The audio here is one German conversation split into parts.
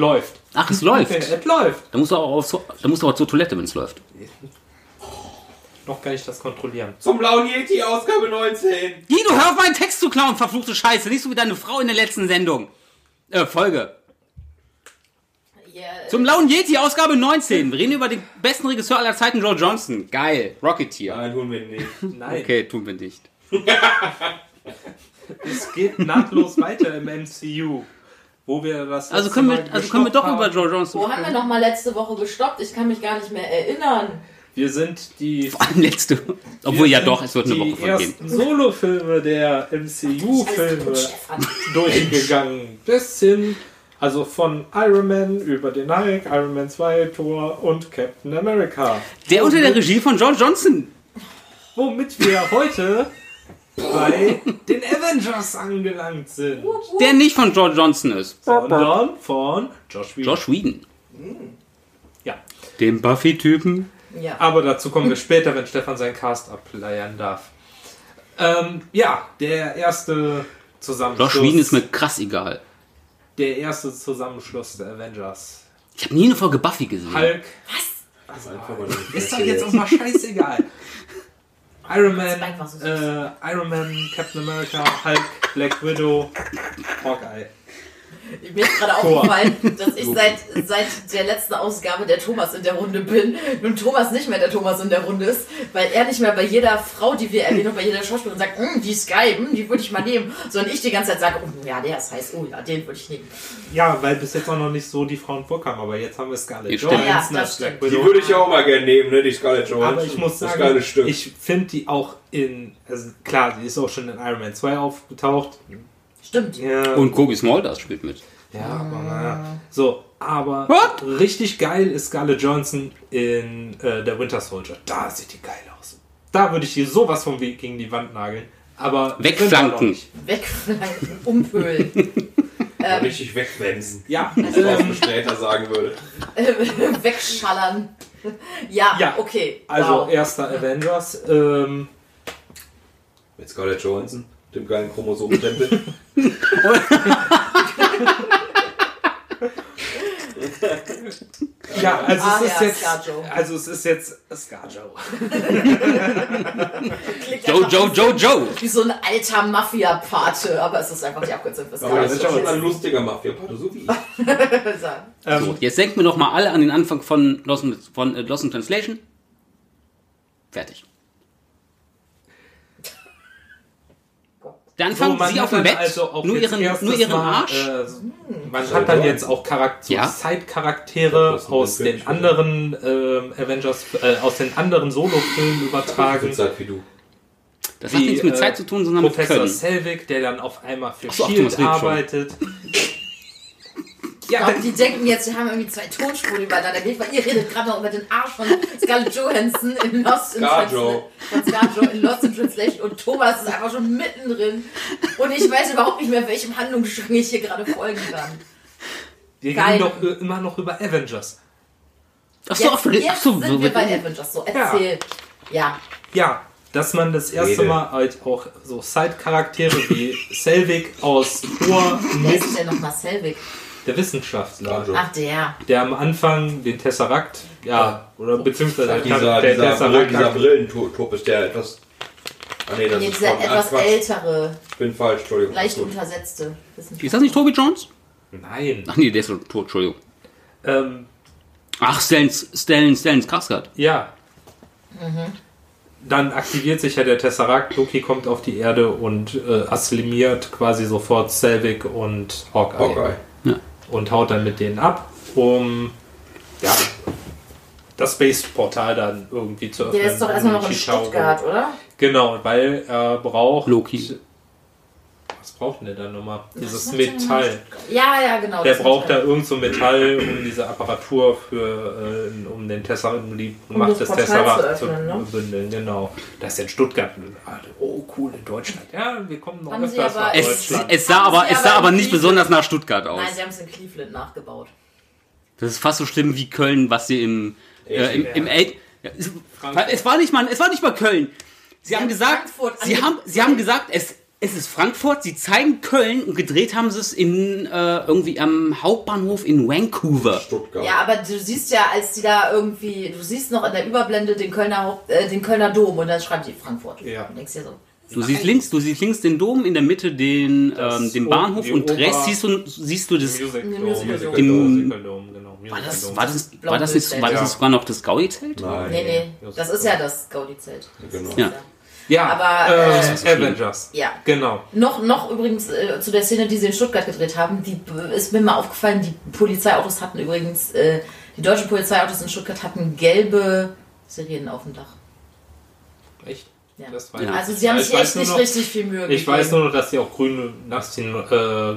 Läuft. Ach, es läuft. Es läuft. Da musst du auch, auf, da musst du auch zur Toilette, wenn es läuft. Noch kann ich das kontrollieren. Zum Blauen Yeti, Ausgabe 19. Guido, hör auf meinen Text zu klauen, verfluchte Scheiße. Nicht so wie deine Frau in der letzten Sendung. Äh, Folge. Yeah. Zum Blauen Yeti, Ausgabe 19. Wir reden über den besten Regisseur aller Zeiten, Joe Johnson. Geil. Rocketeer. Nein, tun wir nicht. Nein, Okay, tun wir nicht. es geht nahtlos weiter im MCU. Wo wir das Also letzte können wir, Mal also können wir doch gestoppt über haben. Joe Johnson Wo haben wir noch mal letzte Woche gestoppt? Ich kann mich gar nicht mehr erinnern. Wir sind die Vor allem letzte. Obwohl, ja doch, es wird eine die Woche vergehen. ersten Solofilme der MCU-Filme durchgegangen. Bis hin, also von Iron Man über den Hulk, Iron Man 2, Thor und Captain America. Der unter der Regie von Joe Johnson. Womit wir heute bei den Avengers angelangt sind. Der nicht von Joe Johnson ist. Sondern von Josh Whedon. Josh Whedon. Ja. Dem Buffy-Typen. Ja. Aber dazu kommen wir später, wenn Stefan seinen Cast ableiern darf. Ähm, ja, der erste Zusammenschluss. Josh Whedon ist mir krass egal. der erste Zusammenschluss der Avengers. Ich habe nie eine Folge Buffy gesehen. Hulk. Mal nicht Ist doch jetzt auch mal scheißegal. Iron Man, so äh, Iron Man, Captain America, Hulk, Black Widow, Hawkeye. Mir ist gerade aufgefallen, dass ich seit, seit der letzten Ausgabe der Thomas in der Runde bin. Nun Thomas nicht mehr der Thomas in der Runde ist, weil er nicht mehr bei jeder Frau, die wir erwähnen und bei jeder Schauspielerin sagt, "Hm, die ist geil, hm, die würde ich mal nehmen. Sondern ich die ganze Zeit sage, oh, ja, der ist heiß, oh ja, den würde ich nehmen. Ja, weil bis jetzt auch noch nicht so die Frauen vorkamen, aber jetzt haben wir Scarlett. Johansson Ja, das stimmt. Die würde ich ja auch mal gerne nehmen, ne? Die Scarlett Johansson. Aber ich muss Das sagen, geile Stück. ich finde die auch in, also klar, die ist auch schon in Iron Man 2 aufgetaucht. Stimmt. Ja, Und Kobe Smulders spielt mit. ja aber naja. So, aber What? richtig geil ist Scarlett Johansson in äh, der Winter Soldier. Da sieht die geil aus. Da würde ich die sowas vom Weg gegen die Wand nageln. Aber Wegflanken. Wegflanken, umpölen, Richtig wegwemsen. Ja, Was ähm, ein Sträter sagen würde. wegschallern. Ja, Ja. okay. also wow. erster Avengers. Ähm, Mit Scarlett Johansson, dem geilen Chromosomentempel. ja, also Ah, es ist ja, jetzt, Scarjo. also es ist jetzt Scarjo. Joe, Joe, Joe, Joe. Wie so ein alter Mafia-Pate, aber es ist einfach die Abkürzung für Aber das ist schon ein lustiger Mafia-Pate, so wie ich. So, jetzt denken wir noch mal alle an den Anfang von Lost von, äh, Lost in Translation. Fertig. Der Anfang, man sie hat auf dem dann Bett, also nur, jetzt ihren, nur ihren Mal, Arsch. Äh, man hat dann jetzt auch Charakter so Ja. Side-Charaktere aus Film, den anderen ähm, Avengers, äh, aus den anderen Solo-Filmen übertragen. Zeit wie du. das hat nichts mit äh, Zeit zu tun, sondern mit Professor. Selvig, der dann auf einmal für Ach so, Shield arbeitet. Ja, glaube, die denken jetzt, sie haben irgendwie zwei Tonspuren übereinander gelegt, weil ihr redet gerade noch über den Arsch von Scarlett Johansson in Lost in. Translation. Von Scarjo in Lost in Translation und Thomas ist einfach schon mittendrin. Und ich weiß überhaupt nicht mehr, welchem Handlungsstrang ich hier gerade folgen kann. wir Geil. reden doch äh, immer noch über Avengers. Ach so, Jetzt, ach jetzt so, sind so wir bei Avengers. So, erzähl. Ja. Ja, dass man das erste Rede. Mal halt auch so Side-Charaktere wie Selvig aus Thor Wer ist denn nochmal Selvig? Der Wissenschaftler. Ach, der. der am Anfang den Tesseract, ja, oder beziehungsweise Ach, dieser, der dieser, Brill, Tesseract dieser Brillentop ist der etwas. Ah nee, das Nee, ist etwas Quatsch. ältere, Ich bin falsch, Entschuldigung. leicht untersetzte. Ist das nicht Toby Jones? Nein. Ach nee, der ist so tot, Entschuldigung. Ähm, Ach, Stellan, Stellan, Stellan Skarsgård. ja. Dann aktiviert sich ja der Tesseract, Loki kommt auf die Erde und äh, assimiliert quasi sofort Selvig und Hawkeye. Hawkeye. Und haut dann mit denen ab, um ja, das Space-Portal dann irgendwie zu öffnen. Der ist doch erstmal noch in. Stuttgart, oder? Genau, weil er braucht... Loki. Braucht denn der dann nochmal? Dieses Metall. Ja, ja, genau. Der das braucht da irgend so Metall, um diese Apparatur für, äh, um den Tesseract, um die Um Macht das des Tesseract zu zu öffnen, ne? bündeln. Genau. Das ist ja in Stuttgart. Oh, cool, in Deutschland. Ja, wir kommen noch Haben öfters nach Es, Deutschland. es sah Haben aber, es sah aber aber nicht besonders nach Stuttgart aus. Nein, sie haben es in Cleveland nachgebaut. Das ist fast so schlimm wie Köln, was sie im, äh, im, im. El ja, es, es war nicht mal, es war nicht mal Köln. Sie haben gesagt, Frankfurt sie haben, sie haben gesagt, es, es ist Frankfurt, sie zeigen Köln und gedreht haben sie es in äh, irgendwie am Hauptbahnhof in Vancouver. Stuttgart. Ja, aber du siehst ja, als die da irgendwie, du siehst noch in der Überblende den Kölner, Haupt, äh, den Kölner Dom und dann schreibt die Frankfurt. Ja. Und denkst dir so. Du siehst links, du siehst links den Dom, in der Mitte den, ähm, den Bahnhof und rechts siehst du, siehst du das. Music Dome, Musical Dome. Genau. War das, Dome. war das, war das, nicht, war das Ja. nicht sogar noch das Gaudi-Zelt? Nein. Nee, nee, das ist ja das Gaudi-Zelt. Genau. Ja. Ja, Aber, äh, äh, Avengers. Ja. Genau. Noch, noch übrigens äh, zu der Szene, die sie in Stuttgart gedreht haben, die ist mir mal aufgefallen, die Polizeiautos hatten übrigens, äh, die deutschen Polizeiautos in Stuttgart hatten gelbe Sirenen auf dem Dach. Echt? Ja. Das war Ja. Also sie haben Ich sich echt nicht noch- richtig viel Mühe Ich weiß gegeben. nur noch, dass die auch grün, Nastin, äh,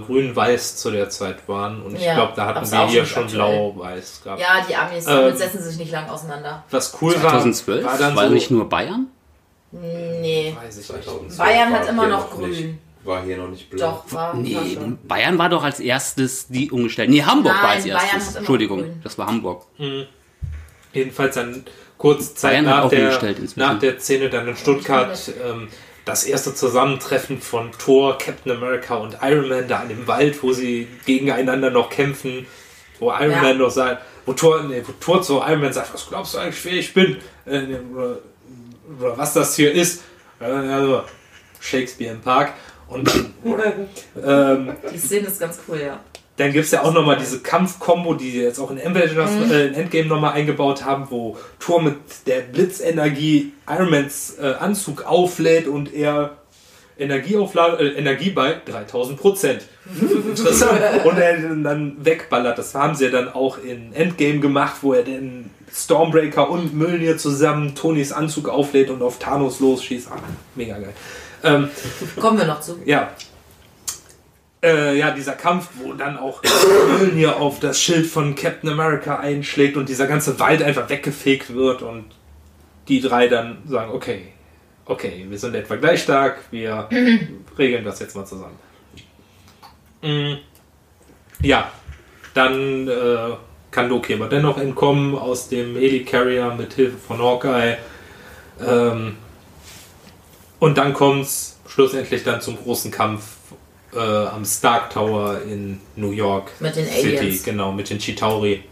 grün-weiß zu der Zeit waren. Und ich Ja, glaube, da hatten wir auch hier schon blau-weiß gehabt. Ja, die Amis, Ähm, damit setzen sie sich nicht lang auseinander. Was cool 2012? war, War, war dann so, nicht nur Bayern? Nee, Weiß ich nicht. 2012 Bayern war hat immer hier noch grün. Nicht, war hier noch nicht blau. doch, war, war Nee, schon. Bayern war doch als erstes die umgestellt. Nee, Hamburg war Nein, als Bayern erstes. hat immer Entschuldigung, grün. das war Hamburg. Jedenfalls dann kurz Zeit Bayern nach auch der, nach der Szene dann in Stuttgart ähm, das erste Zusammentreffen von Thor, Captain America und Iron Man da an dem Wald, wo sie gegeneinander noch kämpfen, wo Iron Ja. Man noch sagt, wo Thor, nee, wo Thor zu Iron Man sagt, was glaubst du eigentlich, wer ich bin? Äh, oder, oder was das hier ist? Also, Shakespeare im Park. Und ähm, Die Szene ist ganz cool, ja. dann gibt es ja auch nochmal diese Kampfkombo, die sie jetzt auch in Mhm. äh, in Endgame nochmal eingebaut haben, wo Thor mit der Blitzenergie Ironmans äh, Anzug auflädt und er Energieauflage, äh, Energie bei 3000 Prozent. Interessant. Und er dann wegballert. Das haben sie ja dann auch in Endgame gemacht, wo er den Stormbreaker und Mjölnir zusammen Tonys Anzug auflädt und auf Thanos losschießt. Ah, mega geil. Ähm, Kommen wir noch zu. ja. Äh, ja, dieser Kampf, wo dann auch Mjölnir auf das Schild von Captain America einschlägt und dieser ganze Wald einfach weggefegt wird und die drei dann sagen, okay, okay, wir sind etwa gleich stark, wir regeln das jetzt mal zusammen. Mm, Ja, dann äh, kann Loki aber dennoch entkommen aus dem Helicarrier mit Hilfe von Hawkeye. Ähm, und dann kommt's schlussendlich dann zum großen Kampf äh, am Stark Tower in New York Mit den City, Aliens. genau, mit den Chitauri.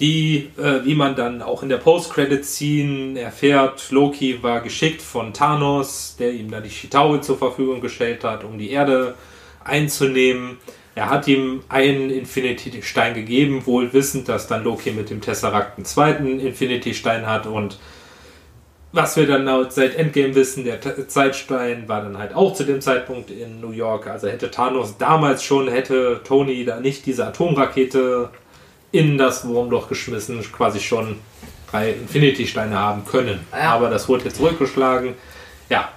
Die, äh, wie man dann auch in der Post-Credit-Scene erfährt, Loki war geschickt von Thanos, der ihm dann die Chitauri zur Verfügung gestellt hat, um die Erde einzunehmen. Er hat ihm einen Infinity-Stein gegeben, wohl wissend, dass dann Loki mit dem Tesseract einen zweiten Infinity-Stein hat und was wir dann seit Endgame wissen, der Zeitstein war dann halt auch zu dem Zeitpunkt in New York. Also hätte Thanos damals schon, hätte Tony da nicht diese Atomrakete in das Wurmloch geschmissen, quasi schon drei Infinity-Steine haben können. Ja. Aber das wurde jetzt zurückgeschlagen. Ja,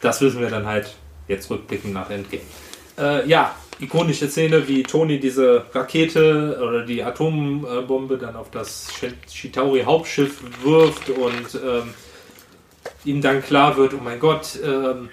das wissen wir dann halt jetzt rückblickend nach Endgame. Äh, ja, ikonische Szene, wie Tony diese Rakete oder die Atombombe dann auf das Chitauri-Hauptschiff wirft und ähm, ihm dann klar wird, oh mein Gott, ähm,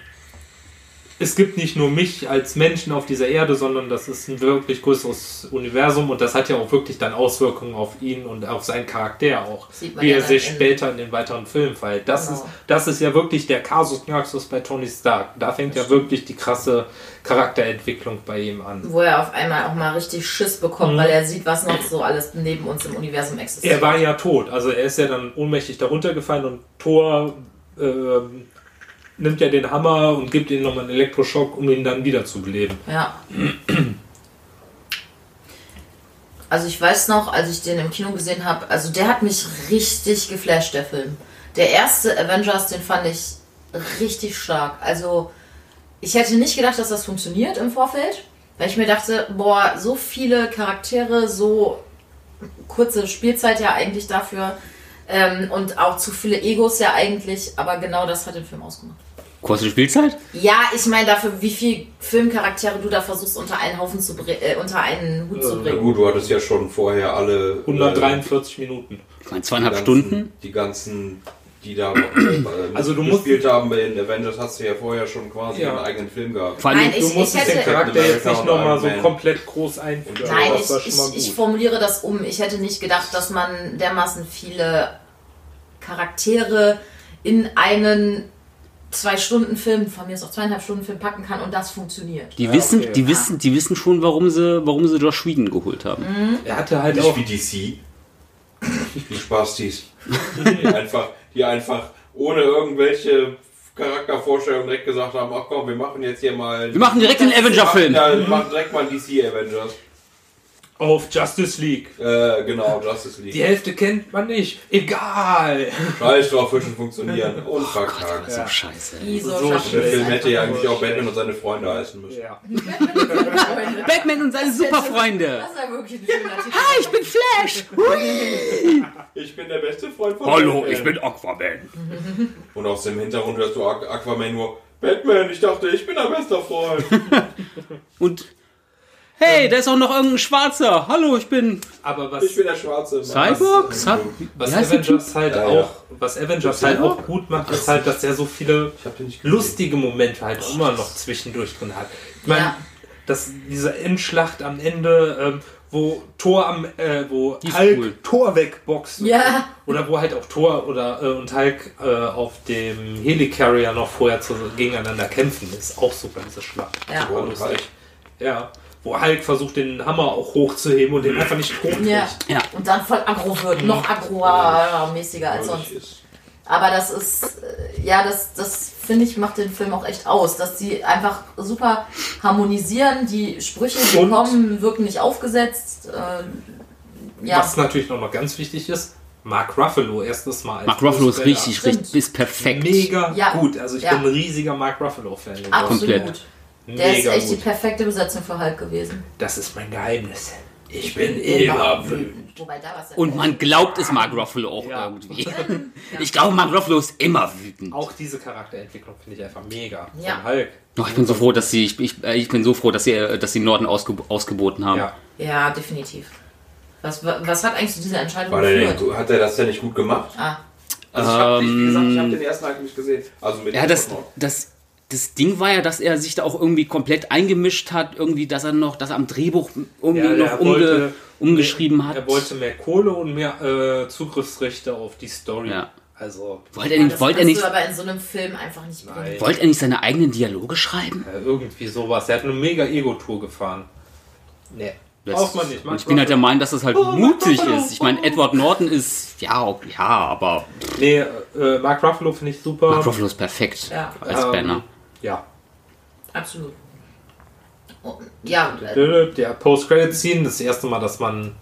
es gibt nicht nur mich als Menschen auf dieser Erde, sondern das ist ein wirklich größeres Universum und das hat ja auch wirklich dann Auswirkungen auf ihn und auf seinen Charakter auch, wie ja er sich später in den weiteren Filmen verhält. Das, Genau. ist, das ist ja wirklich der Kasus Knaxus bei Tony Stark. Da fängt ja wirklich die krasse Charakterentwicklung bei ihm an. Wo er auf einmal auch mal richtig Schiss bekommt, Mhm. weil er sieht, was noch so alles neben uns im Universum existiert. Er war ja tot, also er ist ja dann ohnmächtig darunter gefallen und Thor ähm, nimmt ja den Hammer und gibt ihm nochmal einen Elektroschock, um ihn dann wieder zu beleben. Ja. Also ich weiß noch, als ich den im Kino gesehen habe, also der hat mich richtig geflasht, der Film. Der erste Avengers, den fand ich richtig stark. Also ich hätte nicht gedacht, dass das funktioniert im Vorfeld, weil ich mir dachte, boah, so viele Charaktere, so kurze Spielzeit ja eigentlich dafür ähm, und auch zu viele Egos ja eigentlich, aber genau das hat den Film ausgemacht. Kurze Spielzeit? Ja, ich meine dafür, wie viele Filmcharaktere du da versuchst unter einen Haufen zu bringen, äh, unter einen Hut zu Na bringen. gut, du hattest ja schon vorher alle. 143 Minuten. Ich meine, äh, zweieinhalb die ganzen- Stunden. Die ganzen, die da Also du musst- gespielt haben bei den Avengers, hast du ja vorher schon quasi Ja. einen eigenen Film gehabt. Vor allem, Nein, Du Ich- musstest ich hätte- den Charakter jetzt nicht nochmal so komplett groß einführen. Nein, ich, ich, ich formuliere das um. Ich hätte nicht gedacht, dass man dermaßen viele Charaktere in einen zwei Stunden Film, von mir ist auch zweieinhalb Stunden Film packen kann und das funktioniert. Die wissen, okay. die wissen, die wissen schon, warum sie, warum sie Josh Whedon geholt haben. Er hatte halt Nicht auch. wie DC. Die Spaßtees. Die einfach, die einfach ohne irgendwelche Charaktervorstellungen direkt gesagt haben, ach komm, wir machen jetzt hier mal... Wir machen direkt den Avenger-Film. Wir machen direkt mal DC Avengers. Auf Justice League. Äh, genau, Justice Die League. Hälfte kennt man nicht. Egal. Scheiß drauf, Fischen funktionieren. Und verkackt. So scheiße. ey. Wieso So schaffen Der Film hätte ja eigentlich auch Batman und seine Freunde heißen müssen. Ja. Batman und seine Superfreunde. Das ist ja wirklich ein schöner Titel. Ah, ich bin Flash. Hui. Ich bin der beste Freund von Hallo, Batman. ich bin Aquaman. Und aus dem Hintergrund hörst du Aqu- Aquaman nur, Batman, ich dachte, ich bin dein bester Freund. Und hey, da ist auch noch irgendein Schwarzer. Hallo, ich bin Ich Aber was, bin der schwarze. Cyborg. Cy was Wie heißt der Avengers halt Ja, ja. auch, was Avengers halt auch gut macht, ist halt, dass er so viele Ich lustige Momente halt auch immer noch zwischendurch drin hat. Ich meine, Ja. dass diese Endschlacht am Ende, ähm, wo Thor am, äh, wo Die Hulk cool. Thor wegboxt. Ja. Oder wo halt auch Thor oder äh, und Hulk äh, auf dem Helicarrier noch vorher zu, gegeneinander kämpfen, ist auch super diese Schlacht. Ja. Oh, halt. Ja. Wo Hulk versucht, den Hammer auch hochzuheben und den einfach nicht hochkriegt. Ja. Ja. Und dann voll aggro wird, noch aggromäßiger als sonst. Ist. Aber das ist, äh, ja, das, das finde ich, macht den Film auch echt aus, dass sie einfach super harmonisieren, die Sprüche, die Und- kommen, wirken nicht aufgesetzt. Äh, ja, Was natürlich noch mal ganz wichtig ist, Mark Ruffalo erstes Mal. als Mark Ruffalo ist richtig, richtig, ist perfekt. Mega Ja. gut. Also ich Ja. bin ein riesiger Mark Ruffalo-Fan. absolut. komplett. Der ist Mega echt die gut. perfekte Besetzung für Hulk gewesen. Das ist mein Geheimnis. Ich bin immer wütend. Wobei da was Und man glaubt es Mark Ruffalo auch Ja. irgendwie. Ich glaube, Mark Ruffalo ist immer wütend. Auch diese Charakterentwicklung finde ich einfach mega. Ja. Von Hulk. Oh, ich bin so froh, dass sie, ich, ich, äh, ich bin so froh, dass sie, äh, dass sie Norden ausge, ausgeboten haben. Ja. Ja, definitiv. Was, was hat eigentlich zu dieser Entscheidung War der geführt? denn, hat er das denn nicht gut gemacht? Ah, Also ich hab, ich, wie gesagt, ich Ähm, habe den ersten eigentlich nicht gesehen. Also mit Ja, das, Edward das, das Ding war ja, dass er sich da auch irgendwie komplett eingemischt hat, irgendwie, dass er noch, dass er am Drehbuch irgendwie Ja, noch umge, wollte- umgeschrieben hat. Er wollte mehr Kohle und mehr äh, Zugriffsrechte auf die Story. Ja. Also wollte er nicht, das wollte er nicht, du aber in so einem Film einfach nicht wollte er nicht seine eigenen Dialoge schreiben? äh, irgendwie sowas. Er hat eine mega Ego-Tour gefahren. Nee. Das- Braucht man nicht. und ich bin halt der Meinung, dass das halt mutig ist. Ich meine, Edward Norton ist, ja, ja, aber Nee, äh, Mark Ruffalo finde ich super. Mark Ruffalo ist perfekt Ja. als Ähm, Banner. Ja. Absolut. Oh, Ja, Der Post-Credit-Scene, das erste Mal, dass man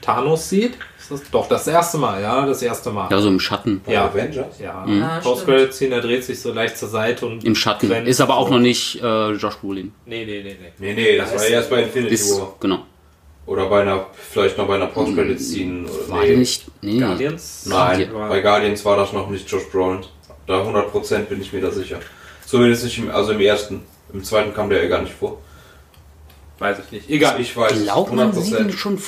Thanos sieht. Ist das doch das erste Mal, ja, das erste Mal. Ja, so im Schatten. Bei Ja. Avengers? Ja, Ah, Post-Credit-Scene, er dreht sich so leicht zur Seite und Im Schatten. Ist aber auch noch nicht äh, Josh Brolin. Nee, nee, nee, nee. Nee, nee, das war erst bei Infinity Ist, War. genau. Oder bei einer, vielleicht noch bei einer Post-Credit-Scene. oder- War nee. nicht, nee. Guardians? Nein, War- bei Guardians war das noch nicht Josh Brolin. Da 100% bin ich mir da sicher. Zumindest nicht im, also im ersten. Im zweiten kam der ja gar nicht vor. Weiß ich nicht. Egal. Ich weiß Glaubt man sieht ihn 100%. schon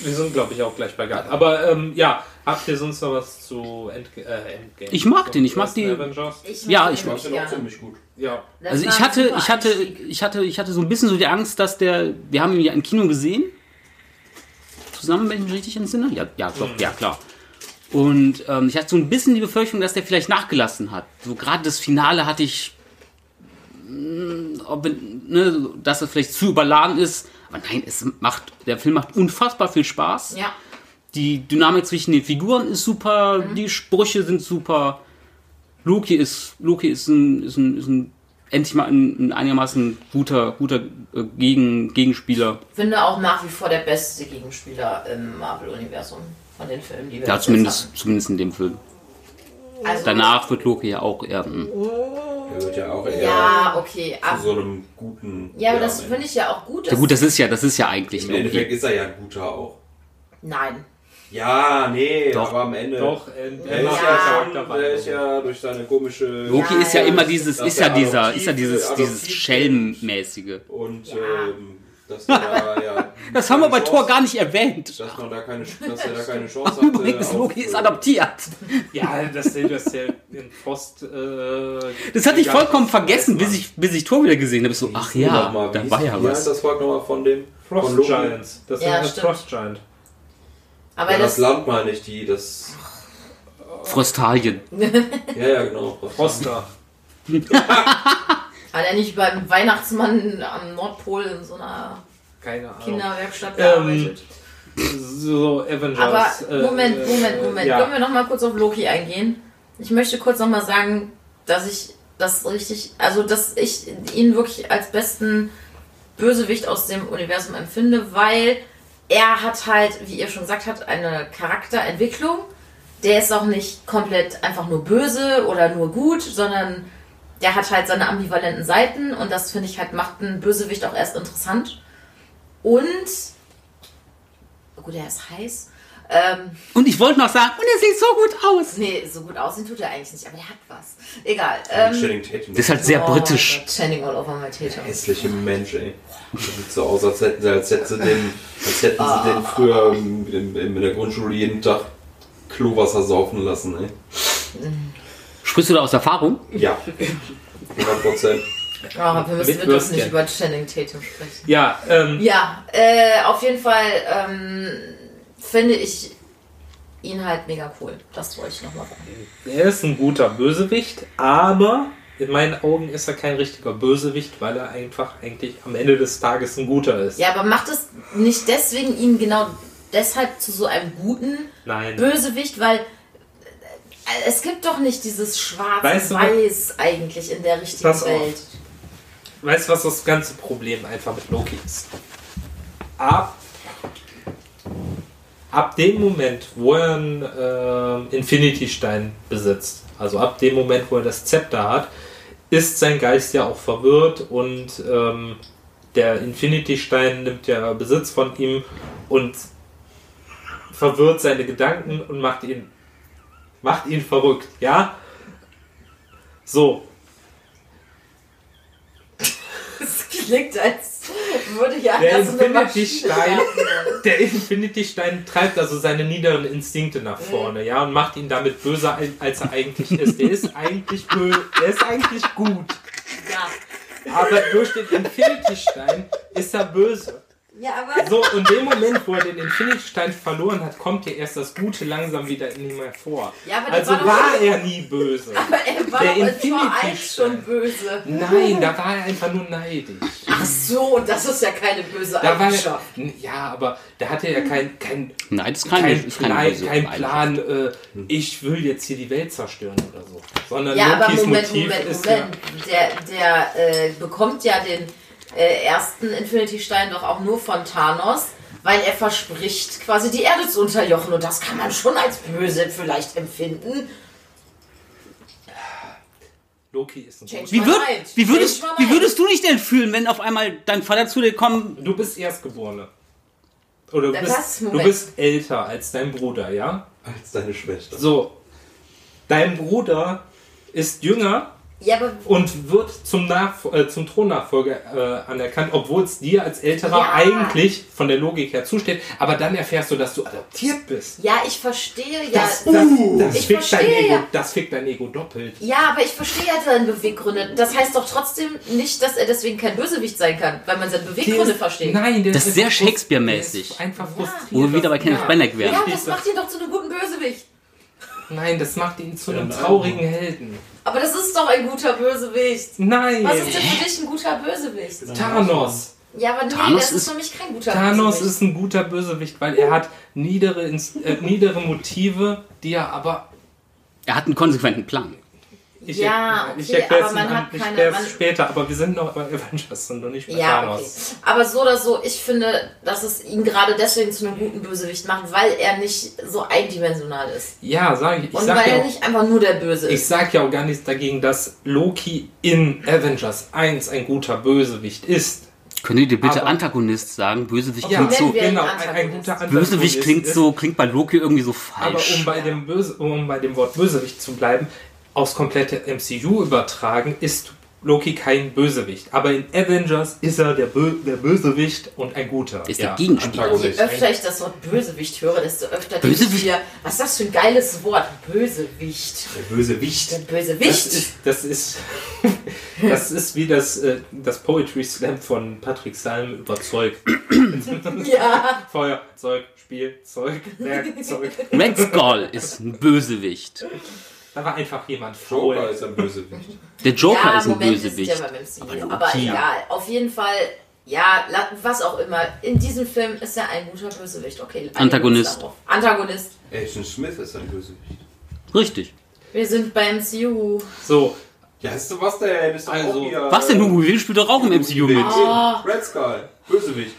Wir sind, glaube ich, auch gleich bei Guardians. Aber ähm, ja, habt ihr sonst noch was zu Endg äh, Endgame? Ich mag den, ich mag die- Avengers? ich Ja, mag ich fand den auch ziemlich gut. Ja. Das Also ich hatte, ich hatte, ich hatte, ich hatte so ein bisschen so die Angst, dass der, wir haben ihn ja im Kino gesehen. Zusammen, wenn ich mich richtig entsinne? Ja, ja, doch, ja, klar. Und ähm, ich hatte so ein bisschen die Befürchtung, dass der vielleicht nachgelassen hat. So gerade das Finale hatte ich, mh, ob, ne, dass es vielleicht zu überladen ist. Aber nein, es macht, der Film macht unfassbar viel Spaß. Ja, Die Dynamik zwischen den Figuren ist super, Mhm. die Sprüche sind super. Loki ist, Loki ist ein, ist ein, ist ein endlich mal ein, ein einigermaßen guter, guter äh, Gegen, Gegenspieler. finde auch nach wie vor der beste Gegenspieler im Marvel-Universum von den Filmen, die wir Ja, zumindest, zumindest in dem Film. Also, Danach wird Loki ja auch eher. mm. Der wird ja auch eher Ja, okay. zu Ab, so einem guten. ja, aber das finde ich ja auch gut. Ja gut, das ist ja, das ist ja eigentlich Im Endeffekt ist er ja ein guter auch. Nein. Ja, nee, Doch. aber am Ende. Doch, Er ist Ja. ja, schon, er ist ja durch seine komische. Loki Ja, ist ja ja, immer dieses, ist ja er dieser, ist ja dieses, dieses ist. Schelmenmäßige. Und Ja. ähm, dass da ja. Das haben wir bei Chance- gar nicht erwähnt. Dass, man da keine, dass er da keine Chance hatte. Übrigens, Loki ist adoptiert. Ja, dass der, dass der in Frost. Äh, Das hatte ich ja, vollkommen vergessen, bis ich, bis ich Thor wieder gesehen habe. So, ach ja, wie da war ja wie heißt was. das Volk nochmal von dem? Frost von Loki? Giants. Das Ja, ist das stimmt. Frost Giant. Aber Ja, das das, Land meine ich, die, das. Frostalien. Ja, ja, genau. Froster. Hat er nicht beim Weihnachtsmann am Nordpol in so einer. Kinderwerkstatt Ähm, gearbeitet? So, Avengers. Aber äh, Moment, äh, Moment, Moment. Ja. Können wir noch mal kurz auf Loki eingehen? Ich möchte kurz noch mal sagen, dass ich das richtig, also dass ich ihn wirklich als besten Bösewicht aus dem Universum empfinde, weil er hat halt, wie ihr schon gesagt habt, eine Charakterentwicklung. Der ist auch nicht komplett einfach nur böse oder nur gut, sondern der hat halt seine ambivalenten Seiten und das finde ich halt macht einen Bösewicht auch erst interessant. Und gut, er ist heiß. Ähm, Und ich wollte noch sagen, und er sieht so gut aus. nee, so gut aussehen tut er eigentlich nicht, aber der hat was. Egal. Ähm, Channing Tatum. Das ist halt sehr oh britisch. Channing all over my Tatum. hässliche Mensch, ey. Das sieht so aus, als hätten sie, als hätten sie den, als hätten sie den früher in, in, in der Grundschule jeden Tag Klowasser saufen lassen, ey. Sprichst du da aus Erfahrung? Ja. 100 Prozent. Oh, wir müssen Mit wir nicht über Channing Tatum sprechen. Ja, ähm, Ja, äh, auf jeden Fall ähm, finde ich ihn halt mega cool. Das wollte ich nochmal sagen. er ist ein guter Bösewicht, aber in meinen Augen ist er kein richtiger Bösewicht, weil er einfach eigentlich am Ende des Tages ein guter ist. Ja, aber macht es nicht deswegen ihn genau deshalb zu so einem guten Nein. Bösewicht, weil es gibt doch nicht dieses Weißt du, Schwarz-Weiß eigentlich in der richtigen Pass auf. Welt. Weißt du, was das ganze Problem einfach mit Loki ist? Ab, ab dem Moment, wo er einen ähm, Infinity-Stein besitzt, also ab dem Moment, wo er das Zepter hat, ist sein Geist ja auch verwirrt und ähm, der Infinity-Stein nimmt ja Besitz von ihm und verwirrt seine Gedanken und macht ihn, macht ihn verrückt, ja? So, Es klingt, als würde ja Der Infinity-Stein- Maschine- Der Infinity-Stein treibt also seine niederen Instinkte nach vorne, ja, und macht ihn damit böser, als er eigentlich ist. Der ist eigentlich böse, der ist eigentlich gut. Ja. Aber durch den Infinity-Stein ist er böse. Ja, aber So, und in dem Moment, wo er den Infinity-Stein verloren hat, kommt ja erst das Gute langsam wieder in ihm hervor. Ja, aber also war war er nie böse. Aber er war Der Infinity 1 schon böse. Nein, da war er einfach nur neidisch. Ach so, das ist ja keine böse Da war Eigenschaft. er, ja, aber da hatte er kein, kein Nein, das ist kein, kein, ist keine Plan, böse kein. Plan äh, ich will jetzt hier die Welt zerstören oder so. Sondern Ja, aber Lokis Moment, Motiv Moment, ist Moment. Der, der äh, bekommt ja den äh, ersten Infinity-Stein doch auch nur von Thanos, weil er verspricht, quasi die Erde zu unterjochen. Und das kann man schon als böse vielleicht empfinden. Loki ist ein Change. Wie, würd, wie, würdest, wie würdest du dich denn fühlen, wenn auf einmal dein Vater zu dir kommt? Du bist Erstgeborene. Oder du bist, du bist älter als dein Bruder, ja? Als deine Schwester. So, dein Bruder ist jünger Ja, aber und wird zum, Nachf äh, zum Thronachfolger äh, anerkannt, obwohl es dir als Älterer Ja. eigentlich von der Logik her zusteht. Aber dann erfährst du, dass du adoptiert bist. ja, ich verstehe ja. Das, das, das, Ich fickt dein Ego, ja. das fickt dein Ego doppelt. Ja, aber ich verstehe ja seine Beweggründe. Das heißt doch trotzdem nicht, dass er deswegen kein Bösewicht sein kann, weil man seine Beweggründe versteht. Nein, der Das ist sehr Shakespeare-mäßig. ist Einfach frustriert. Wo wir wieder bei Kenneth Ja. Branagh wären. Ja, das macht ihn doch zu einem guten Bösewicht. Nein, das macht ihn zu Ja, einem nein. traurigen Helden. Aber das ist doch ein guter Bösewicht. Nein! Was ist denn für dich ein guter Bösewicht? Thanos. Ja, aber nee, Thanos das ist, ist- für mich kein guter Thanos Bösewicht. ist ein guter Bösewicht, weil er hat niedere, äh, niedere Motive, die er aber. Er hat einen konsequenten Plan. Ich, Ja, ich okay, erkläre aber es man an- hat ich keine- man- später, aber wir sind noch bei Avengers und noch nicht bei Ja, okay. Thanos. Aber so oder so, ich finde, dass es ihn gerade deswegen zu einem guten Bösewicht macht, weil er nicht so eindimensional ist. Ja, sag ich. Ich Und sag, weil ja er auch, nicht einfach nur der Böse ich ist. sag ja auch gar nichts dagegen, dass Loki in Avengers 1 ein guter Bösewicht ist. Könnt ihr dir bitte Aber- Antagonist sagen? Bösewicht Ja, klingt so. genau, ein, ein guter Antagonist. Bösewicht klingt ist- so, klingt bei Loki irgendwie so Aber falsch. um bei, dem Böse, um bei dem Wort Bösewicht zu bleiben, aufs komplette MCU übertragen, ist Loki kein Bösewicht. Aber in Avengers ist er der, Bö der Bösewicht und ein guter. ist ja. der Gegenspieler. Je öfter ich das Wort Bösewicht höre, desto öfter denke ich Bösewicht? mir, was ist das für ein geiles Wort? Bösewicht. Der böse Wicht. Der Das Bösewicht. ist, das ist, das ist wie das, äh, das Poetry Slam von Patrick Salm überzeugt. Ja. Feuerzeug, Spielzeug, Werkzeug. Red Skull ist ein Bösewicht. Da war einfach jemand faul. Joker ist ein Bösewicht. Der Joker ja, ist ein Moment, Bösewicht. Ja MCU, Aber aber, egal. Auf jeden Fall, ja, was auch immer. In diesem Film ist er ein guter Bösewicht. Okay, Antagonist. Antagonist. Agent Smith ist ein Bösewicht. Richtig. Wir sind beim MCU. So, Ja, weißt du was, der ist doch Also, hier. Was denn, Hugo? Wir spielt doch auch im MCU mit. Oh. Red Skull. Bösewicht.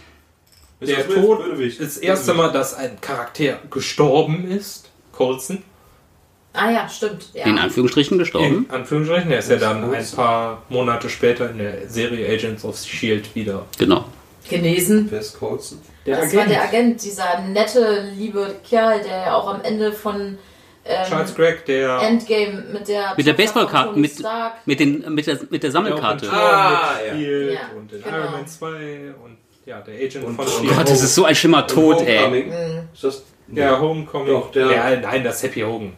Der Tod Bösewicht. ist das erste Mal, dass ein Charakter gestorben ist. Colson. Ah ja, stimmt. Ja. In Anführungsstrichen gestorben. In Anführungsstrichen. Er ist ja dann ein paar Monate später in der Serie Agents of S.H.I.E.L.D. wieder. Genau. Genesen. Wer ist Colson? Der das war der Agent, dieser nette, liebe Kerl, der ja auch am Ende von ähm, Charles Gregg, der Endgame mit der Mit der Baseballkarte, mit, mit, den, mit, der, mit der Sammelkarte. Thor Ah, ja. und in genau. Iron Man 2 und ja, der Agent Und- von S.H.I.E.L.D. Gott, das ist so ein schlimmer Tod, ey. Homecoming. Ist das? Ja, Homecoming. Doch, der- ja, nein, das ist Happy Hogan.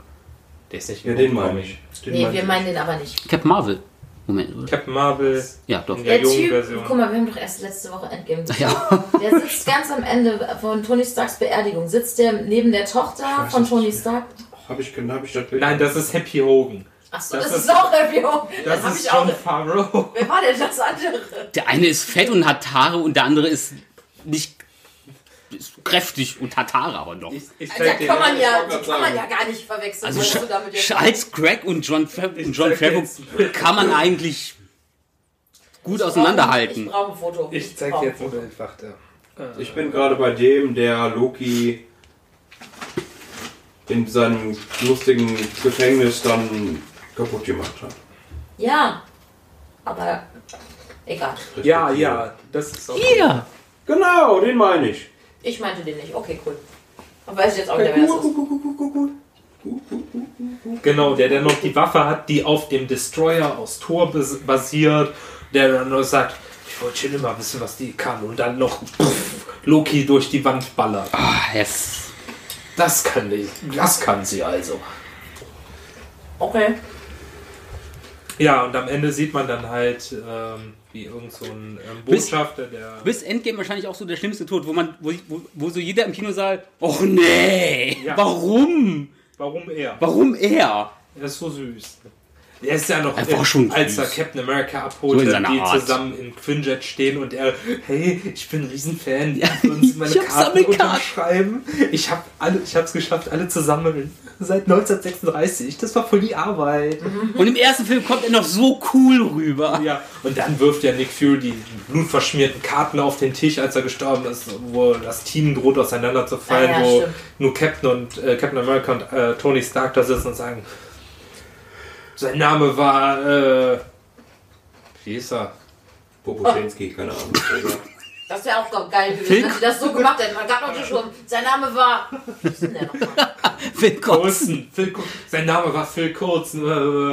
Der ist nicht Ja, den meine ich. Den Nee, meine wir ich. meinen den aber nicht. Captain Marvel. Moment, oder? Captain Marvel Ja, doch. in der Der jungen Typ, Version. guck mal, wir haben doch erst letzte Woche Endgame gesehen. Ja. Der sitzt ganz am Ende von Tony Starks Beerdigung. Sitzt der neben der Tochter weiß von Tony. Stark? Hab ich, hab ich das Nein, das ist Happy Hogan. Achso, Das das, ist- ist auch Review. Das hab ist ich auch. John Favreau. Wer war denn das andere? Der eine ist fett und hat Haare und der andere ist nicht ist kräftig und hat Haare aber noch. Ich, ich Da zeig dir kann man ich ja, die kann man ja gar nicht verwechseln. Also Sch du, damit jetzt- Charles Craig und John, Fav und John zeig Favreau kann man eigentlich gut Ich auseinanderhalten. brauche ein Foto. Ich zeig brauch dir jetzt Foto. Bild, warte. Ich bin gerade bei dem, der Loki in seinem lustigen Gefängnis dann kaputt gemacht hat. Ja, aber egal. Ja, ja, das ist auch. Hier! Genau, den meine ich. Ich meinte den nicht. Okay, cool. Aber weiß ich jetzt auch nicht, wer das ist. Genau, der dann noch die Waffe hat, die auf dem Destroyer aus Thor bas- basiert, der dann noch sagt, ich wollte schon immer wissen, was die kann und dann noch pff, Loki durch die Wand ballert. Ah, yes. Das kann die, das kann sie also. Okay. Ja, und am Ende sieht man dann halt, ähm, wie irgend so ein ähm, Bis- Botschafter, der... Bis Endgame wahrscheinlich auch so der schlimmste Tod, wo man, wo, wo, wo so jeder im Kinosaal, och nee, Ja. warum? Warum er? Warum er? Er ist so süß. Er ist ja noch, Er war schon als süß. er Captain America abholt, So die Art. zusammen in Quinjet stehen und er, hey, ich bin ein Riesenfan, darf uns meine ich Karten unterschreiben. Ich habe alle, ich habe es geschafft, alle zu sammeln. Seit 1936. Das war voll die Arbeit. Und im ersten Film kommt er noch so cool rüber. Ja, und dann wirft ja Nick Fury die blutverschmierten Karten auf den Tisch, als er gestorben ist, wo das Team droht auseinanderzufallen, Ah, ja, wo stimmt. nur Captain und äh, Captain America und äh, Tony Stark da sitzen und sagen, sein Name war, äh, wie ist er? Poposchenski, keine Ahnung. Das wäre auch geil gewesen, wenn sie das so gemacht hätten. Man gab noch schon, sein Name war. Was ist denn der nochmal? Phil, Col- sein Name war Phil Coulson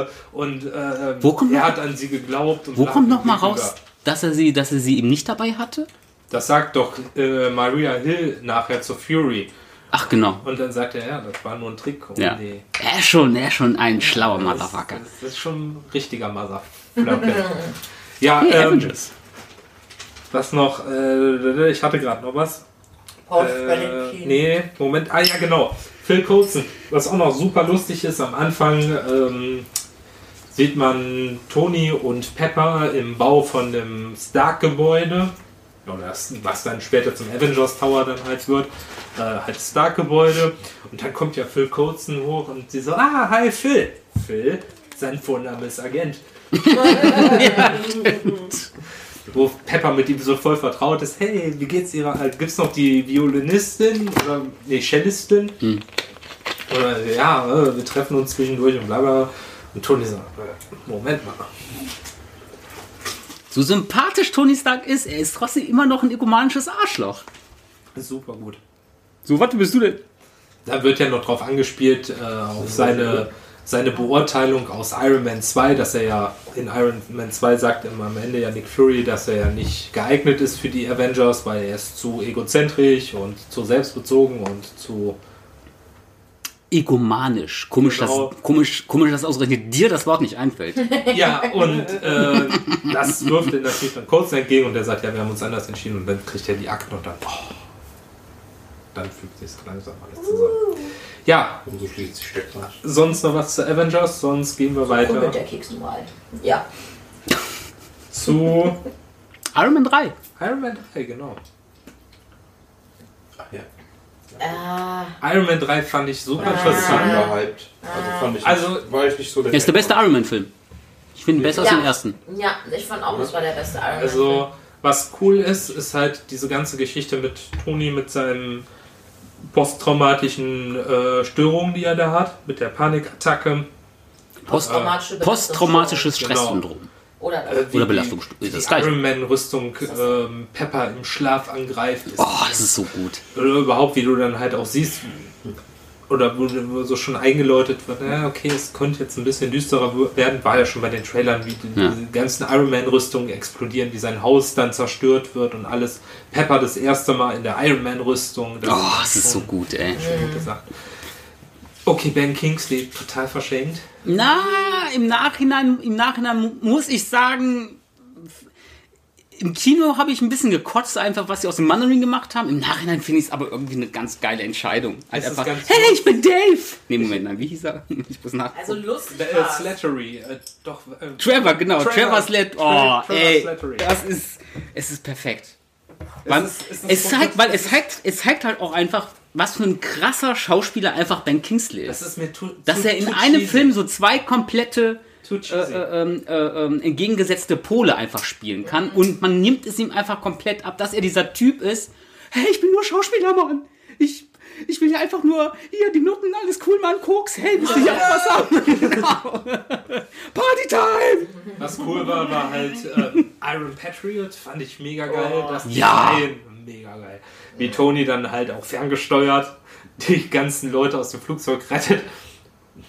äh, und äh, Wo kommt er noch- hat an sie geglaubt. Und Wo kommt bla, noch mal bla, raus, dass er sie, dass er sie eben nicht dabei hatte? Das sagt doch äh, Maria Hill nachher zu Fury. Ach genau. Und dann sagt er, ja, das war nur ein Trick. um Ja. die- Er ist schon, er ist schon ein schlauer Motherfucker. das, das ist schon ein richtiger Motherfucker. ja, Hey, ähm, Avengers. was noch? Äh, ich hatte gerade noch was. Äh, nee, Moment. Ah ja, genau. Phil Coulson. Was auch noch super lustig ist, am Anfang ähm, sieht man Tony und Pepper im Bau von dem Stark-Gebäude. Oder das, was dann später zum Avengers Tower dann halt wird. Äh, halt Stark-Gebäude. Und dann kommt ja Phil Coulson hoch und sie so, ah, hi Phil. Phil, sein Vorname ist Agent. Wo Pepper mit ihm so voll vertraut ist, hey, wie geht's ihrer, äh, gibt's noch die Violinistin oder, nee, Cellistin? Oder, ja, äh, wir treffen uns zwischendurch und bla bla. Und Tony sagt, äh, Moment mal. So sympathisch Tony Stark ist, er ist trotzdem immer noch ein ökumanisches Arschloch. Super gut. So, was bist du denn? Da wird ja noch drauf angespielt, äh, auf seine, seine Beurteilung aus Iron Man 2, dass er ja in Iron Man 2 sagt immer am Ende ja Nick Fury, dass er ja nicht geeignet ist für die Avengers, weil er ist zu egozentrisch und zu selbstbezogen und zu Egomanisch. Komisch, Genau. dass, komisch, komisch, dass ausgerechnet dir das Wort nicht einfällt. Ja, und äh, das wirft er natürlich dann Coulson entgegen und der sagt, ja, wir haben uns anders entschieden und dann kriegt er die Akten und dann, oh, dann fügt sich langsam alles zusammen. Ja, Und so schließt sich der sonst noch was zu Avengers, sonst gehen wir Und weiter mit der Keksnummer ein. Ja. zu Iron Man 3. Iron Man 3, genau. Ach ja. Äh, Iron Man 3 fand ich super interessant. gehypt. Also fand ich Also- nicht, war ich nicht so der Der ist der beste Iron Man-Film. Ich finde ihn besser als Ja. den ersten. ja, ich fand auch, das war der beste Iron Man. Also, was cool ist, ist halt diese ganze Geschichte mit Tony, mit seinen posttraumatischen äh, Störungen, die er da hat, mit der Panikattacke. Post Posttraumatische Posttraumatisches Genau. Oder. Äh, Oder die- Belastungsstörung, Die, die. Iron Man-Rüstung ähm, Pepper im Schlaf angreift. Ist Oh, das ist so gut. Oder überhaupt, wie du dann halt auch siehst, oder wo, wo so schon eingeläutet wird, ja, okay, es könnte jetzt ein bisschen düsterer werden, war ja schon bei den Trailern, wie die, Ja. diese ganzen Iron Man-Rüstungen explodieren, wie sein Haus dann zerstört wird und alles. Pepper das erste Mal in der Iron Man-Rüstung. Oh, das ist so gut, ey. Schon gut gesagt. Okay, Ben Kingsley, total verschenkt. Na, im Nachhinein, im Nachhinein mu- muss ich sagen, im Kino habe ich ein bisschen gekotzt, einfach was sie aus dem Mandarin gemacht haben. Im Nachhinein finde ich es aber irgendwie eine ganz geile Entscheidung. Es ist einfach, ganz hey, ich bin Dave! Nee, Moment, nein, wie hieß er? Ich muss nach. Also lustig Äh. Slattery, äh, doch. Äh, Trevor, genau, Trevor- Trevor Slat. Oh, Trevor ey, Slattery. das ist, es ist perfekt. Man, ist- es ist es, zeigt, weil es es zeigt, es zeigt halt auch einfach, was für ein krasser Schauspieler einfach Ben Kingsley das ist. ist mir zu, Dass zu, er in einem cheesy. Film so zwei komplette äh, äh, ähm, äh, ähm, entgegengesetzte Pole einfach spielen kann und man nimmt es ihm einfach komplett ab, dass er dieser Typ ist. Hey, ich bin nur Schauspieler, Mann. Ich, ich will ja einfach nur hier die Nutten, alles cool, Mann, Koks. Hey, willst du hier auch was haben? Genau. Partytime! Was cool war, war halt ähm, Iron Patriot, fand ich mega geil. Das Ja. Mega geil. Wie Tony dann halt auch ferngesteuert die ganzen Leute aus dem Flugzeug rettet,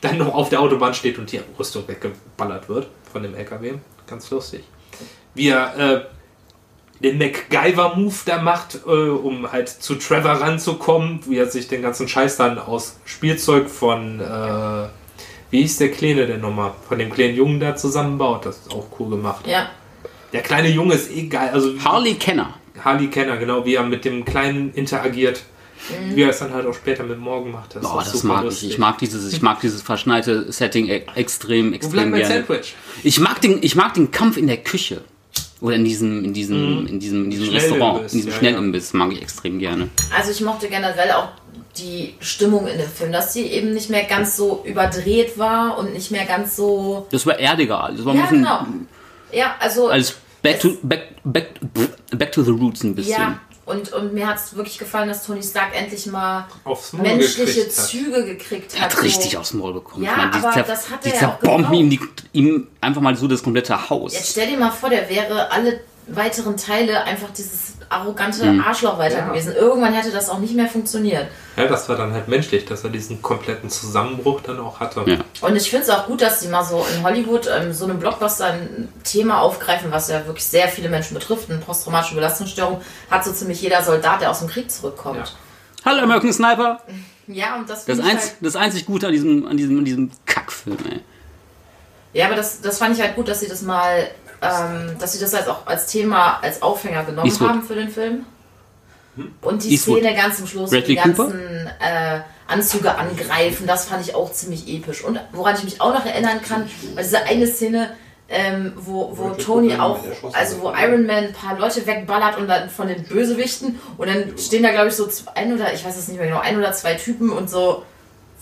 dann noch auf der Autobahn steht und die Rüstung weggeballert wird von dem LKW. Ganz lustig. Wie er äh, den MacGyver-Move da macht, äh, um halt zu Trevor ranzukommen, wie er sich den ganzen Scheiß dann aus Spielzeug von, äh, wie hieß der Kleine denn nochmal, von dem kleinen Jungen da zusammenbaut. Das ist auch cool gemacht. Ja. Der kleine Junge ist eh geil. Also Harley Kenner. Harley Kenner, genau, wie er mit dem Kleinen interagiert. Wie er es dann halt auch später mit Morgen macht. Das Oh, auch das mag lustig. ich. Ich mag dieses, ich mag dieses verschneite Setting e- extrem, extrem gerne. Sandwich? Ich mag den, ich mag den Kampf in der Küche. Oder in diesem, in diesem, in diesem, in diesem Restaurant, in diesem ja, Schnellimbiss mag ich extrem gerne. Also ich mochte generell auch die Stimmung in dem Film, dass sie eben nicht mehr ganz so überdreht war und nicht mehr ganz so. Das war erdiger. Das war ein Ja, bisschen genau. Ja, also. als back to, back, back, back to the roots ein bisschen. ja, und, und mir hat es wirklich gefallen, dass Tony Stark endlich mal Aufs Maul menschliche gekriegt hat. Züge gekriegt Er hat. hat richtig so. aufs Maul bekommen. Ja, ich meine, die, aber das hat die er ja auch zerbomben ihm, die, ihm einfach mal so das komplette Haus. Jetzt stell dir mal vor, der wäre alle weiteren Teile einfach dieses arrogante Hm. Arschloch weiter Ja. gewesen. Irgendwann hätte das auch nicht mehr funktioniert. Ja, das war dann halt menschlich, dass er diesen kompletten Zusammenbruch dann auch hatte. Ja. Und ich finde es auch gut, dass sie mal so in Hollywood ähm, so einem Blockbuster ein Thema aufgreifen, was ja wirklich sehr viele Menschen betrifft. Eine posttraumatische Belastungsstörung hat so ziemlich jeder Soldat, der aus dem Krieg zurückkommt. Ja. Hallo American Sniper! Ja, und das Das, einz, halt, das einzig Gute an diesem, an diesem, an diesem Kackfilm, ey. Ja, aber das, das fand ich halt gut, dass sie das mal, ähm, dass sie das als auch als Thema, als Aufhänger genommen Eastwood. haben für den Film. Und die Eastwood. Szene ganz zum Schluss, Bradley die ganzen äh, Anzüge angreifen, das fand ich auch ziemlich episch. Und woran ich mich auch noch erinnern kann, war diese eine Szene, ähm, wo, wo Tony auch, also wo. Iron Man ein paar Leute wegballert und dann von den Bösewichten und dann stehen da glaube ich so ein oder ich weiß es nicht mehr genau, ein oder zwei Typen und so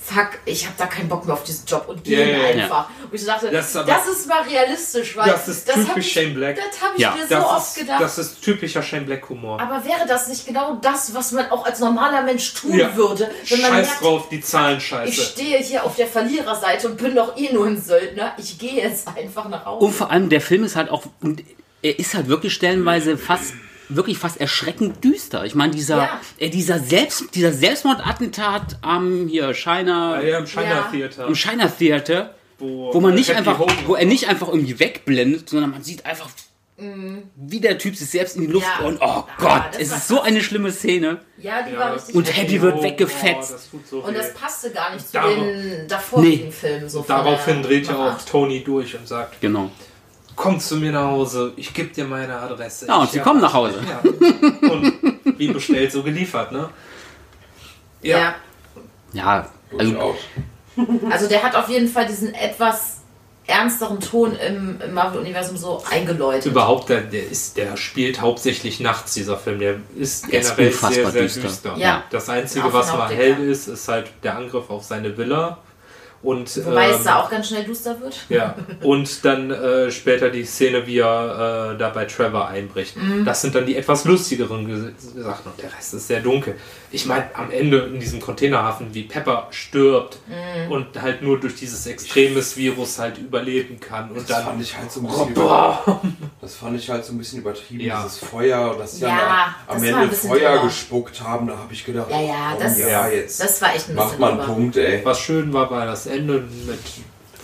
fuck, ich habe da keinen Bock mehr auf diesen Job und gehen ja. einfach. Und ich dachte, Das das ist ist, aber- mal realistisch, weil Das ist typisch ich, Shane Black. Das habe ich Ja, mir so Das, oft ist, gedacht. das ist typischer Shane Black Humor. aber wäre das nicht genau das, was man auch als normaler Mensch tun Ja. würde, wenn man Scheiß merkt, drauf, die Zahlen ich scheiße. stehe hier auf der Verliererseite und bin doch eh nur ein Söldner, ich gehe jetzt einfach nach Hause. Und vor allem, der Film ist halt auch, und er ist halt wirklich stellenweise fast, wirklich fast erschreckend düster. Ich meine, dieser, Ja. äh, dieser, Selbst, dieser Selbstmordattentat am hier Shiner, Ah, ja, im China Ja. Theater. Theater, Wo, wo man nicht Happy einfach, wo er nicht einfach irgendwie wegblendet, sondern man sieht einfach, wie der Typ sich selbst in die Luft Ja. und oh Ja, Gott, es ist so eine schlimme Szene. ja, die Ja, war richtig Und. Happy wird Oh, weggefetzt. boah, das so Und das passte gar nicht zu Darauf- den davorigen Nee. Filmen. So Daraufhin dreht ja auch. Tony durch und sagt, Genau. Komm zu mir nach Hause, ich gebe dir meine Adresse. Ja, und Ich- sie kommen nach Hause. Ja. Und wie bestellt, so geliefert, ne? Ja. Ja, also Durchaus. Also der hat auf jeden Fall diesen etwas ernsteren Ton im, im Marvel-Universum so eingeläutet. Überhaupt, der, der, ist, der spielt hauptsächlich nachts, dieser Film. Der ist Der ist generell unfassbar sehr, sehr düster. düster. Ja. Das Einzige, was mal hell ist, ist halt der Angriff auf seine Villa. Und, Wobei es ähm, da auch ganz schnell duster wird. Ja, und dann äh, später die Szene, wie er äh, da bei Trevor einbricht. Mhm. Das sind dann die etwas lustigeren Sachen und der Rest ist sehr dunkel. Ich meine, am Ende in diesem Containerhafen, wie Pepper stirbt Mhm. und halt nur durch dieses extremes Virus halt überleben kann und Das dann. fand ich halt so ein Oh, bisschen boah. Das fand ich halt so ein bisschen übertrieben, Ja. dieses Feuer, dass sie Ja, das am ein Ende Feuer drüber. gespuckt haben. Da habe ich gedacht, Ja, ja, komm, das- ja, jetzt Das war echt ein macht bisschen mal einen drüber. Punkt, ey. Was schön war, war das Ende mit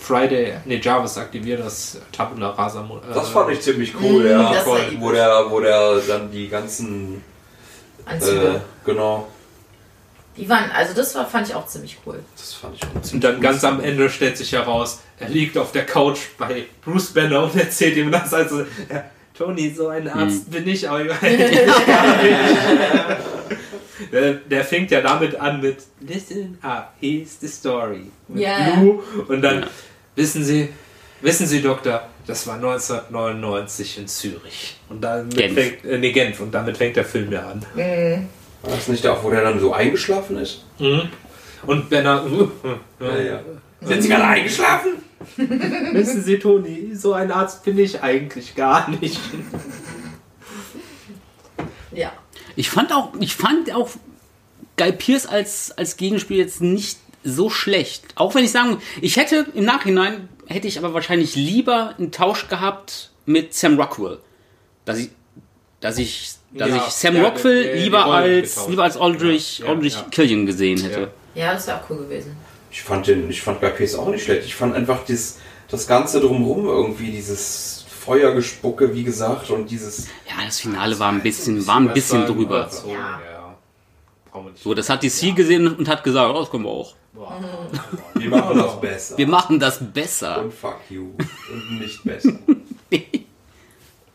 Friday, nee, Jarvis aktiviert das Tabula Rasa. Äh, Das fand ich ziemlich cool, ja. Das war wo, der, wo der dann die ganzen, Anzüge. äh, genau, Die waren, also das war, fand ich auch ziemlich cool. das fand ich auch ziemlich Und dann cool. ganz am Ende stellt sich heraus, er liegt auf der Couch bei Bruce Banner und erzählt ihm das. Also, ja, Tony, so ein Arzt bin ich, aber ich. der, der fängt ja damit an mit Listen up, here's the story. Mit Ja. Blue. Und dann, wissen Sie, wissen Sie, Doktor, das war 1999 in Zürich. Und damit Genf. fängt, äh, nee, Genf. Und damit fängt der Film ja an. War das nicht da, wo der dann so eingeschlafen ist? Mhm. Und Banner, Ja, ja. Sind Sie gerade eingeschlafen? Wissen Sie, Toni, so ein Arzt bin ich eigentlich gar nicht. Ja. Ich fand auch, ich fand auch Guy Pierce als, als Gegenspiel jetzt nicht so schlecht. Auch wenn ich sagen, ich hätte im Nachhinein, hätte ich aber wahrscheinlich lieber einen Tausch gehabt mit Sam Rockwell. Dass ich, dass ich, dass Ja, ich Sam ja, Rockwell die- die lieber als, getauscht. lieber als Aldrich, Ja, ja, Aldrich ja. Killian gesehen hätte. Ja. Ja, das wäre auch cool gewesen. Ich fand den, ich fand Guy Pearce auch nicht schlecht. Ich fand einfach das, das Ganze drumherum irgendwie, dieses Feuergespucke, wie gesagt, und dieses. Ja, das Finale war ein bisschen, war ein bisschen drüber. So, Ja. nicht. So, das hat die C gesehen und hat gesagt, oh, das können wir auch. Wir machen das besser. Wir machen das besser. und fuck you. Und nicht besser.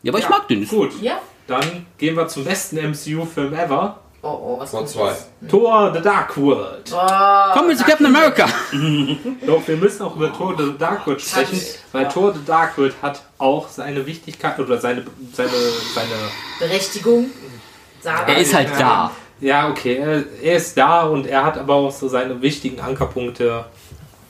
Ja, aber ich mag den. Gut, Ja. dann gehen wir zum besten MCU-Film ever. Oh, oh, was zwei. jetzt? Thor The Dark World. Oh, Kommen wir zu Captain America. Doch, wir müssen auch über Thor The Dark World sprechen, weil ja. Thor The Dark World hat auch seine Wichtigkeit oder seine, seine, seine Berechtigung. Sarah. Er ist halt da. Ja, okay, er, er ist da und er hat aber auch so seine wichtigen Ankerpunkte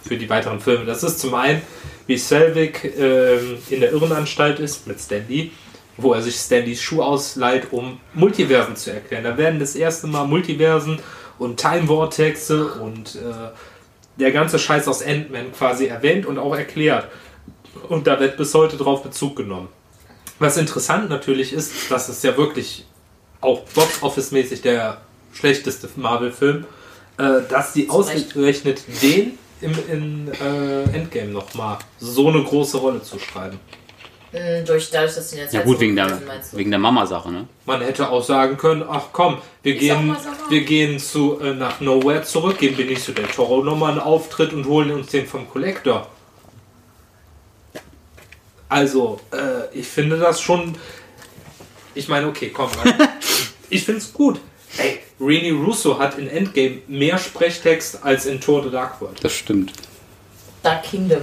für die weiteren Filme. Das ist zum einen, wie Selvig ähm, in der Irrenanstalt ist mit Stanley, wo er sich Stanleys Schuh ausleiht, um Multiversen zu erklären. Da werden das erste Mal Multiversen und Time Vortexe und äh, der ganze Scheiß aus Ant-Man quasi erwähnt und auch erklärt. Und da wird bis heute drauf Bezug genommen. Was interessant natürlich ist, dass es ja wirklich auch Box-Office-mäßig der schlechteste Marvel-Film, äh, dass Zu Recht. ausgerechnet den im in, äh, Endgame nochmal so eine große Rolle zuschreiben. Mm, Durch, dadurch, dass die jetzt Ja gut, wegen der, wegen der Mama-Sache, ne? Man hätte auch sagen können, ach komm, wir Ist auch gehen, mal wir gehen zu, äh, nach Nowhere zurück, geben Benicio del Toro nochmal einen Auftritt und holen uns den vom Collector. Also, äh, ich finde das schon. Ich meine, okay, komm. ich finde es gut. Ey, Rini Russo hat in Endgame mehr Sprechtext als in Thor The Dark World. Das stimmt. Dark Kingdom.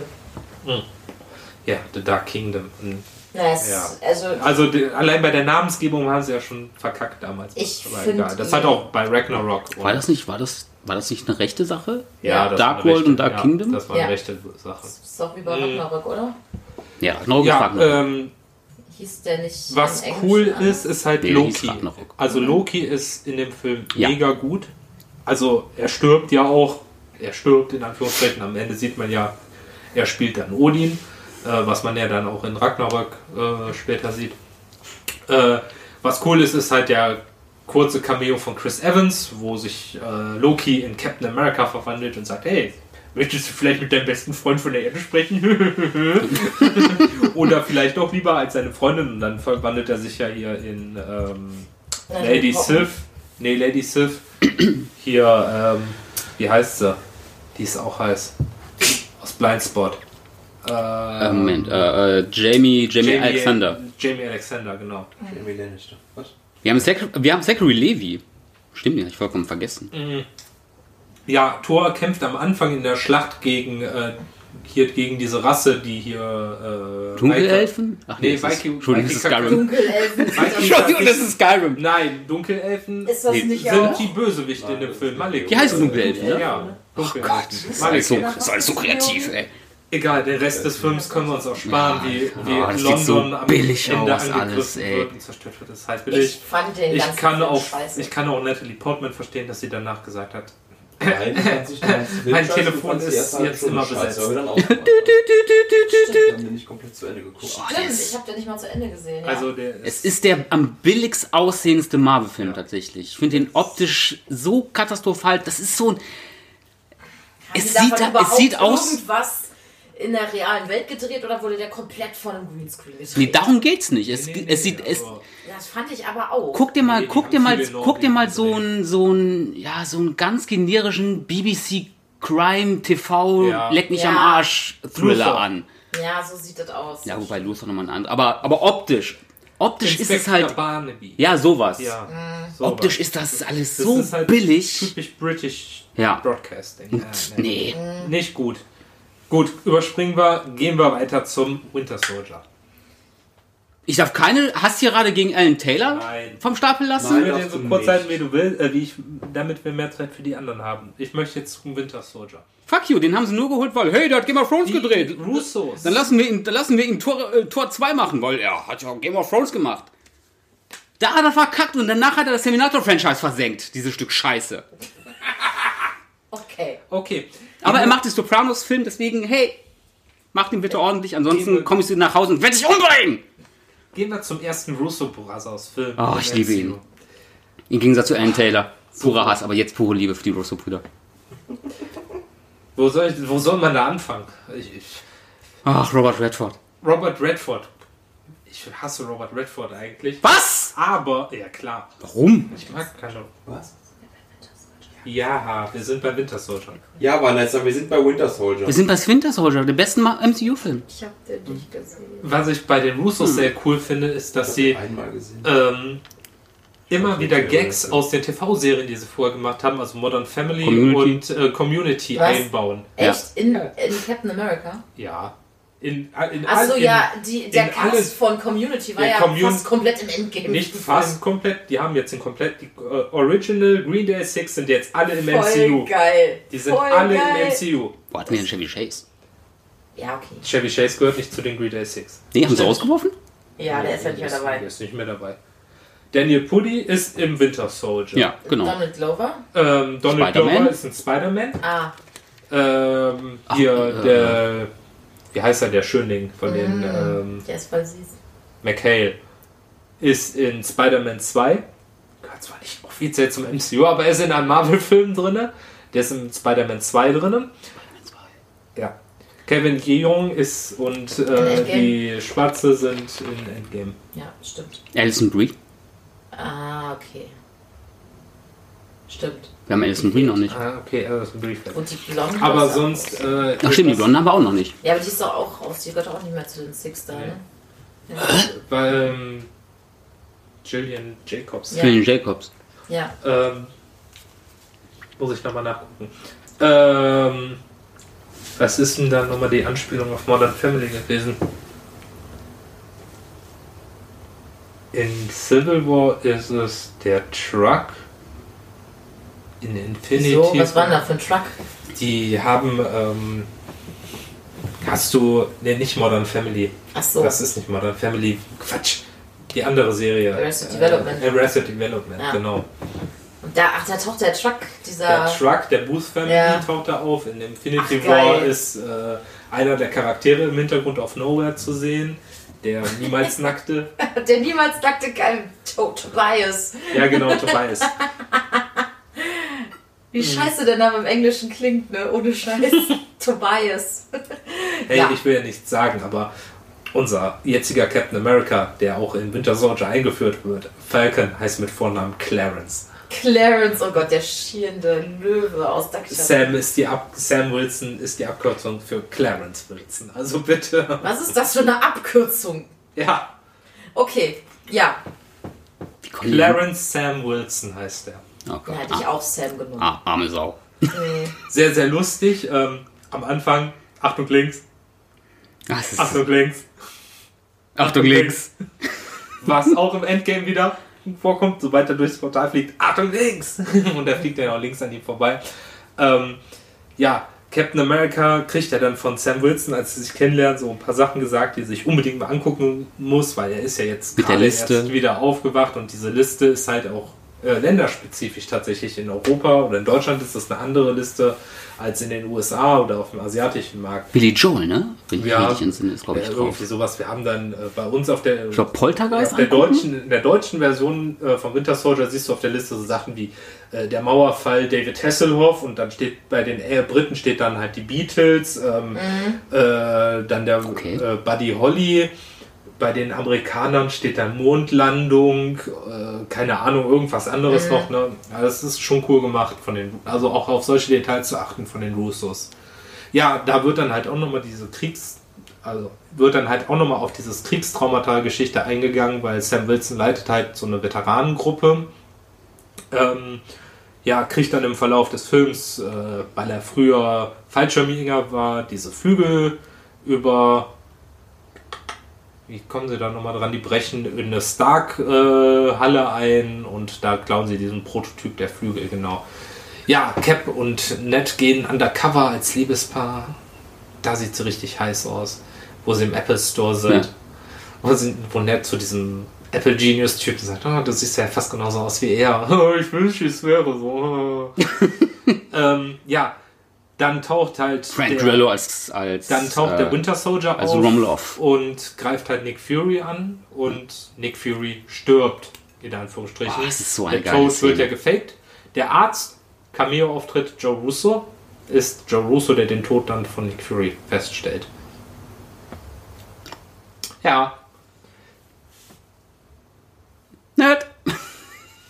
Ja, The Dark Kingdom. Mhm. Na, es, Ja. Also, Also die, allein bei der Namensgebung haben sie ja schon verkackt damals. Ich Aber egal. Das hat auch bei Ragnarok. War das nicht, war das, war das nicht eine rechte Sache? Ja, das Dark war eine World und Dark ja, Kingdom? Das war eine Ja. rechte Sache. das ist doch wie bei Ragnarok, oder? Ja, genau Ja, ähm, Hieß der nicht. was cool anders? ist, ist halt Nee, Loki. Ragnarok. Also Loki ist in dem Film Ja. mega gut. Also er stirbt ja auch. Er stirbt in Anführungszeichen. Am Ende sieht man ja, er spielt dann Odin, was man ja dann auch in Ragnarok äh, später sieht. Äh, was cool ist, ist halt der kurze Cameo von Chris Evans, wo sich äh, Loki in Captain America verwandelt und sagt, hey, möchtest du vielleicht mit deinem besten Freund von der Erde sprechen? Oder vielleicht doch lieber als seine Freundin und dann verwandelt er sich ja hier in ähm, Lady. Sif. Nee, Lady Sif. Hier, ähm, wie heißt sie? Die ist auch heiß. Aus Blindspot. Äh, äh, Moment, äh, äh, Jamie, Jamie, Alexander. Jamie Alexander, genau. Jamie Lannister. Was? Wir haben, Zach, wir haben Zachary Levi. Stimmt, den hab ich vollkommen vergessen. ja, Thor kämpft am Anfang in der Schlacht gegen äh, hier gegen diese Rasse, die hier äh, Dunkelelfen? Ach Nee, ist- Viking- Entschuldigung, das ist Skyrim. Dunkelelfen. Entschuldigung, das ist Skyrim. Nein, Dunkelelfen Ist das Nee, nicht sind auch? die Bösewichte in dem Film. Malik. Die heißen Dunkelelfen, ne? Ja. Oh Dunkelelfen. Gott, das ist Malik. alles so, das ist alles so kreativ, ey. Egal, den Rest des Films können wir uns auch sparen, wie, wie Oh, London so am billig Ende aus alles, ey. wird und zerstört wird. Das ist halt billig. Ich fand den Ich kann, auch, scheiße. ich kann auch Natalie Portman verstehen, dass sie danach gesagt hat, Nein, ich Mein Telefon die ist jetzt immer besetzt. haben den nicht komplett zu Ende geguckt. Stimmt, ich habe den nicht mal zu Ende gesehen. Ja. also der Es ist der am billigst aussehendste Marvel-Film tatsächlich. Ich finde den optisch so katastrophal. Das ist so ein. Haben es sieht es sieht aus- irgendwas in der realen Welt gedreht oder wurde der komplett von einem Greenscreen gedreht? Nee, darum geht's nicht. Es, Nee, nee, es nee, sieht. Es, Das fand ich aber auch. guck dir mal, Nee, guck dir mal, guck dir mal so einen, so einen, ja, so einen ganz generischen BBC Crime TV Ja. Leck mich Ja. am Arsch Thriller Luther. an. Ja, so sieht das aus. Ja, wobei Luther nochmal ein anderer. Aber, aber optisch. Optisch ist es halt. Barnaby. Ja, sowas. Ja, Mhm. sowas. Optisch ist das alles Das so ist halt billig. Typisch British Ja. Broadcasting. Ja, nee. Nicht gut. Gut, überspringen wir, gehen wir weiter zum Winter Soldier. Ich darf keine Hasstirade gegen Alan Taylor Nein. vom Stapel Ich lassen. Nein. will darfst den so kurz halten, wie du willst, äh, wie ich, damit wir mehr Zeit für die anderen haben. Ich möchte jetzt zum Winter Soldier. Fuck you, den haben sie nur geholt, weil, hey, der hat Game of Thrones gedreht. Russos. Dann lassen wir ihn, dann lassen wir ihn Tor, äh, Tor 2 machen, weil er hat ja Game of Thrones gemacht. Da hat er verkackt und danach hat er das Terminator-Franchise versenkt, dieses Stück Scheiße. Okay. Okay. Aber er macht den Sopranos-Film, deswegen, hey, mach den bitte ordentlich, ansonsten komme ich nach Hause und werde dich umbringen. Gehen wir zum ersten Russo Brothers Film. Oh, ich liebe ihn. Im Gegensatz zu Alan Taylor. Purer Hass, aber jetzt pure Liebe für die Russo-Brüder. Wo soll, ich, wo soll man da anfangen? Ich, ich, Ach, Robert Redford. Robert Redford. Ich hasse Robert Redford eigentlich. Was? Aber, ja klar, Warum? ich mag keine. Was? Ja, wir sind bei Winter Soldier. Ja, Vanessa, wir sind bei Winter Soldier. Wir sind bei Winter Soldier, der besten MCU-Film. Ich habe den nicht gesehen. Was ich bei den Russos sehr cool finde, ist, dass sie ähm, immer hab wieder Gags aus den TV-Serien, die sie vorher gemacht haben, also Modern Family Community. und äh, Community Was? einbauen. Echt? In, in Captain America? Ja. In, in Achso, all- in, ja, die, der in Cast alles- von Community war ja Commun- fast komplett im Endgame. Nicht fast komplett, die haben jetzt den komplett, die äh, Original Green Day Six sind jetzt alle im Voll MCU. geil. Die sind Voll alle geil. im MCU. Wo hatten wir denn Chevy Chase? Ja, okay. Chevy Chase gehört nicht zu den Green Day Six. Nee, haben sie rausgeworfen? Ja, der ist ja nicht mehr dabei. Der ist nicht mehr dabei. Daniel Pudi ist im Winter Soldier. Ja, genau. Donald Glover? Ähm, Donald Spider-Man? Glover ist ein Spider-Man. Ah, Ähm, hier äh, der, wie heißt er, der Schönling von den Mm. ähm, der ist voll süß. McHale ist in Spider-Man 2. Gehört zwar nicht offiziell zum MCU, aber er ist in einem Marvel-Film drin. Der ist in Spider-Man 2 drin. Ja. Kevin Yeung ist und äh, die Schwarze sind in Endgame. Ja, stimmt. Alison Brie. Ah, okay. Stimmt. Wir haben Alison Brie noch nicht. Ah, okay, also das ist ein Brief. Und die Blonde? Aber ist auch- sonst. Äh, Ach stimmt, die Blonden haben wir auch noch nicht. Ja, aber die ist doch auch raus. Die gehört auch nicht mehr zu den Six da, ne? Ja. Weil ähm, Jillian Jacobs. Ja. Den Jacobs. ja. Ähm, muss ich nochmal nachgucken. Ähm, was ist denn da nochmal die Anspielung auf Modern Family gewesen? In Civil War ist es der Truck. In Infinity. So, was war denn da für ein Truck? Die haben. Ähm, hast du. Ne, nicht Modern Family. Ach so. Das ist nicht Modern Family. Quatsch. Die andere Serie. Arrested Development. Äh, Arrested Development, Ja. genau. Und da, ach, da taucht der Truck, dieser. Der Truck, der Booth Family Ja. taucht da auf. In Infinity Ach, War geil. ist äh, einer der Charaktere im Hintergrund auf Nowhere zu sehen, der niemals nackte. der niemals nackte Tobias. Ja, genau, Tobias. Wie Mhm. scheiße der Name im Englischen klingt, ne? Ohne Scheiß. Tobias. Hey, Ja. ich will ja nichts sagen, aber unser jetziger Captain America, der auch in Winter Soldier eingeführt wird, Falcon, heißt mit Vornamen Clarence. Clarence, oh Gott, der schierende Löwe aus Duckshot. Sam, ist die Ab Sam Wilson ist die Abkürzung für Clarence Wilson. Also bitte. Was ist das für eine Abkürzung? Ja, Okay, ja. Clarence Sam Wilson heißt er. Oh Da Gott. hätte ich auch Sam genommen. Ah, arme Sau. Sehr, sehr lustig. Ähm, am Anfang, Achtung links, Ah, ist, Achtung links, Achtung links. Was auch im Endgame wieder vorkommt, sobald er durchs Portal fliegt, Achtung links! Und er fliegt dann auch links an ihm vorbei. Ähm, ja, Captain America kriegt ja dann von Sam Wilson, als sie sich kennenlernen, so ein paar Sachen gesagt, die er sich unbedingt mal angucken muss, weil er ist ja jetzt Mit der Liste. erst wieder aufgewacht und diese Liste ist halt auch äh, länderspezifisch tatsächlich in Europa oder in Deutschland ist das eine andere Liste als in den USA oder auf dem asiatischen Markt. Billy Joel, ne? Wenn ich Ja, richtig entsinne, ist, glaube Äh, ich, drauf. irgendwie sowas. Wir haben dann äh, bei uns auf der Ich glaube, Poltergeist auf der angucken? deutschen, in der deutschen Version äh, von Winter Soldier siehst du auf der Liste so Sachen wie äh, der Mauerfall David Hasselhoff und dann steht bei den äh, Briten steht dann halt die Beatles, ähm, äh, dann der Okay. äh, Buddy Holly. Bei den Amerikanern steht dann Mondlandung, äh, keine Ahnung, irgendwas anderes noch. Ne? Das ist schon cool gemacht von den, also auch auf solche Details zu achten von den Russos. Ja, da wird dann halt auch nochmal diese Kriegs, also wird dann halt auch nochmal auf dieses Kriegstraumata-Geschichte eingegangen, weil Sam Wilson leitet halt so eine Veteranengruppe. Ähm, ja, kriegt dann im Verlauf des Films, äh, weil er früher Fallschirmjäger war, diese Flügel über. Wie kommen sie da nochmal dran? Die brechen in eine Stark-Halle ein und da klauen sie diesen Prototyp der Flügel, genau. Ja, Cap und Ned gehen undercover als Liebespaar. Da sieht sie richtig heiß aus, wo sie im Apple Store sind. Ja. Wo, sie, wo Ned zu diesem Apple Genius Typen sagt, oh, du siehst ja fast genauso aus wie er. Oh, ich wünsche, es wäre so. ähm, ja, dann taucht halt Frank der, Grillo als, als dann taucht äh, der Winter Soldier also auf Romloff. und greift halt Nick Fury an und Nick Fury stirbt, in Anführungsstrichen. Boah, das ist so eine der Tod wird ja gefaked. Der Arzt, Cameo-Auftritt Joe Russo, ist Joe Russo, der den Tod dann von Nick Fury feststellt. Ja, Nerd.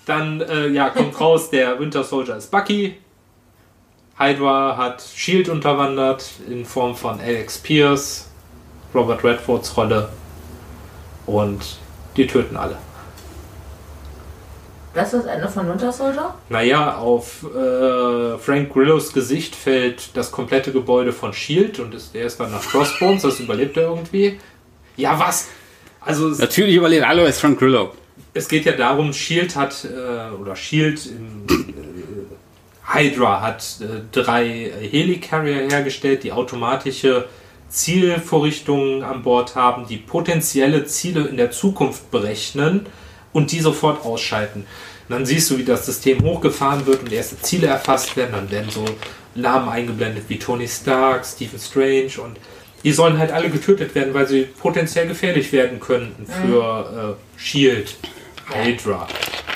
Dann äh, ja, kommt raus, der Winter Soldier ist Bucky. Hydra hat Shield unterwandert in Form von Alex Pierce, Robert Redfords Rolle. Und die töten alle. Das ist das Ende von Winter Soldier? Naja, auf äh, Frank Grillos Gesicht fällt das komplette Gebäude von Shield und ist, der ist dann nach Crossbones, das überlebt er irgendwie. Ja, was? Also Natürlich überlebt alle ist Frank Grillo. es geht ja darum, Shield hat, äh, oder Shield im, Hydra hat äh, drei Helicarrier hergestellt, die automatische Zielvorrichtungen an Bord haben, die potenzielle Ziele in der Zukunft berechnen und die sofort ausschalten. Und dann siehst du, wie das System hochgefahren wird und erste Ziele erfasst werden. Dann werden so Namen eingeblendet wie Tony Stark, Stephen Strange und die sollen halt alle getötet werden, weil sie potenziell gefährlich werden könnten für äh, Shield, Hydra.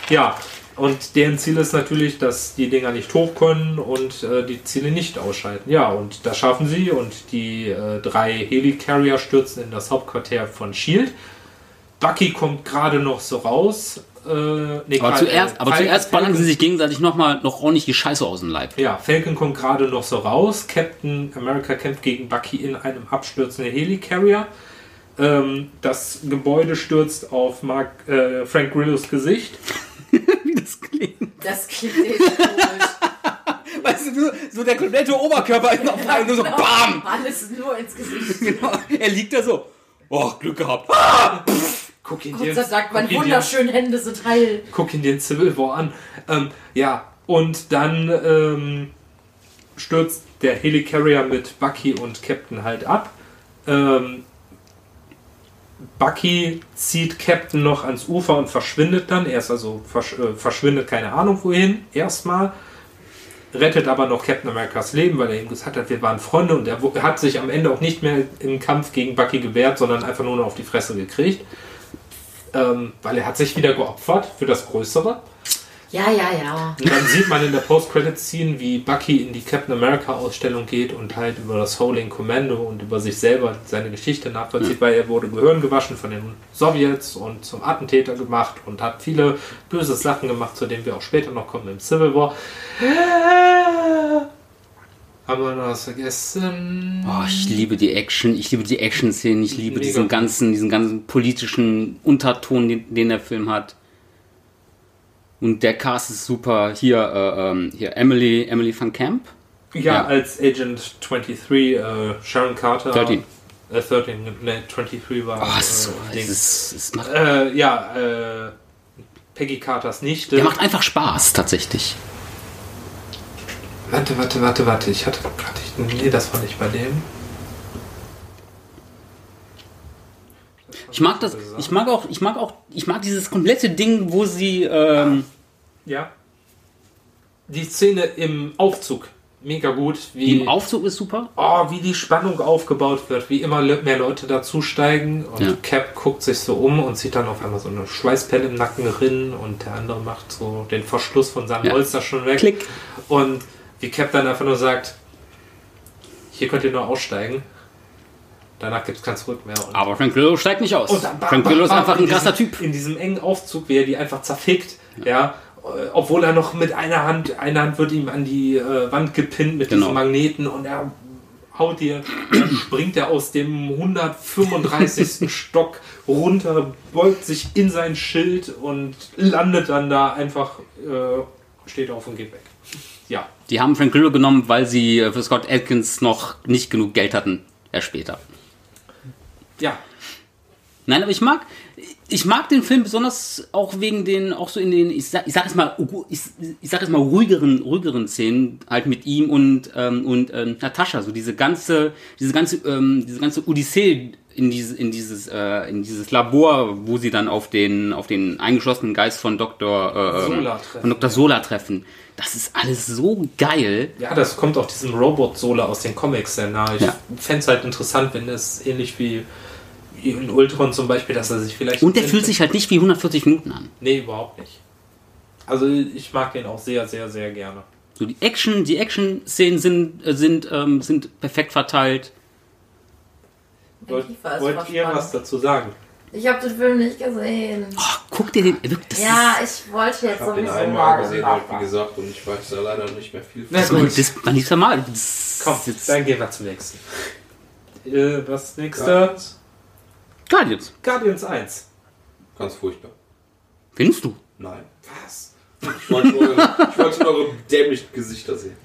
Ja, und deren Ziel ist natürlich, dass die Dinger nicht hoch können und äh, die Ziele nicht ausschalten. Ja, und das schaffen sie und die äh, drei Helicarrier stürzen in das Hauptquartier von Shield. Bucky kommt gerade noch so raus. Äh, nee, Aber Fal- zuerst, äh, aber zuerst ballern sie sich gegenseitig nochmal noch ordentlich die Scheiße aus dem Leib. ja, Falcon kommt gerade noch so raus. Captain America kämpft gegen Bucky in einem abstürzenden Helicarrier. Ähm, das Gebäude stürzt auf Mark, äh, Frank Grillos Gesicht. Das klingt. Echt komisch. Weißt du, nur so der komplette Oberkörper ist auf einmal nur so Genau. BAM! Alles nur ins Gesicht. Genau. Er liegt da so. Oh, Glück gehabt. Dank, guck meine ihn dir- wunderschönen Hände sind heil. guck ihn den Civil War an. Ähm, ja, und dann ähm, stürzt der Helicarrier mit Bucky und Captain halt ab. Ähm, Bucky zieht Captain noch ans Ufer und verschwindet dann. Er ist also versch äh, verschwindet, keine Ahnung wohin, erstmal. Rettet aber noch Captain Americas Leben, weil er ihm gesagt hat, wir waren Freunde und er hat sich am Ende auch nicht mehr im Kampf gegen Bucky gewehrt, sondern einfach nur noch auf die Fresse gekriegt. Ähm, weil er hat sich wieder geopfert für das Größere. Ja, ja, ja. Und dann sieht man in der Post-Credit-Scene, wie Bucky in die Captain America-Ausstellung geht und halt über das Holding Commando und über sich selber seine Geschichte nachvollzieht, weil er wurde Gehirn gewaschen von den Sowjets und zum Attentäter gemacht und hat viele böse Sachen gemacht, zu denen wir auch später noch kommen im Civil War. Haben wir noch was vergessen? Oh, ich liebe die Action, ich liebe die Action-Szenen, ich liebe Mega diesen ganzen, diesen ganzen politischen Unterton, den, den der Film hat. Und der Cast ist super. Hier, äh, ähm, hier Emily, Emily van Camp. Ja, Ja. als Agent 23, äh, Sharon Carter. 13. Äh, 13, ne, 23 war. Oh, so, äh, es ist, es macht, äh, ja, äh, Peggy Carters Nichte. der macht einfach Spaß, tatsächlich. Warte, warte, warte, warte. Ich hatte gerade. Nee, das war nicht bei dem. Ich mag das, ich mag auch, ich mag auch, ich mag dieses komplette Ding, wo sie, ähm, Ja. Die Szene im Aufzug. Mega gut. Wie, im Aufzug ist super. oh, wie die Spannung aufgebaut wird. Wie immer mehr Leute dazusteigen. Und Ja. Cap guckt sich so um und sieht dann auf einmal so eine Schweißpelle im Nacken rinnen. Und der andere macht so den Verschluss von seinem Ja. Holster schon weg. Klick. Und wie Cap dann einfach nur sagt, hier könnt ihr nur aussteigen. Danach gibt es kein Zurück mehr. Aber Frank Grillo steigt nicht aus. Dann Frank Grillo ist einfach in ein krasser diesem, Typ. In diesem engen Aufzug, wie er die einfach zerfickt, ja. äh, Obwohl er noch mit einer Hand, eine Hand wird ihm an die äh, Wand gepinnt mit Genau. diesem Magneten und er haut dir, dann springt er aus dem 135. Stock runter, beugt sich in sein Schild und landet dann da einfach, äh, steht auf und geht weg. Ja. Die haben Frank Grillo genommen, weil sie äh, für Scott Atkins noch nicht genug Geld hatten. Erst später. Ja. Nein, aber ich mag, ich mag den Film besonders auch wegen den, auch so in den, ich sag, ich sag jetzt mal, ich, ich sag jetzt mal ruhigeren, ruhigeren Szenen halt mit ihm und ähm, und ähm, Natascha, so diese ganze, diese ganze, ähm, diese ganze Odyssee in diese, in dieses, äh, in dieses Labor, wo sie dann auf den, auf den eingeschlossenen Geist von Dr. Äh, Sola treffen, von Dr. Sola treffen. Das ist alles so geil. Ja, das kommt auch diesem Robot-Sola aus den Comics sehr nahe. Ich Ja. fände es halt interessant, wenn es ähnlich wie in Ultron zum Beispiel, dass er sich vielleicht. Und der fühlt sich halt nicht wie 140 Minuten an. Nee, überhaupt nicht. Also ich mag den auch sehr, sehr, sehr gerne. So die Action, die Action-Szenen sind, äh, sind, ähm, sind perfekt verteilt. Wollt, ihr was dazu sagen? Ich habe den Film nicht gesehen. Oh, guck dir den. Das Ja, ich wollte jetzt Ich den sowieso einmal mal gesehen, halt, wie gesagt, und ich weiß da leider nicht mehr viel Na ist gut. mein, das mein liebster Mal. Das Komm, jetzt dann gehen wir zum nächsten. Äh, was nächste? Guardians. Guardians 1. Ganz furchtbar. Findest du? Nein. Was? Ich wollte nur, ich wollte nur eure dämlichen Gesichter sehen.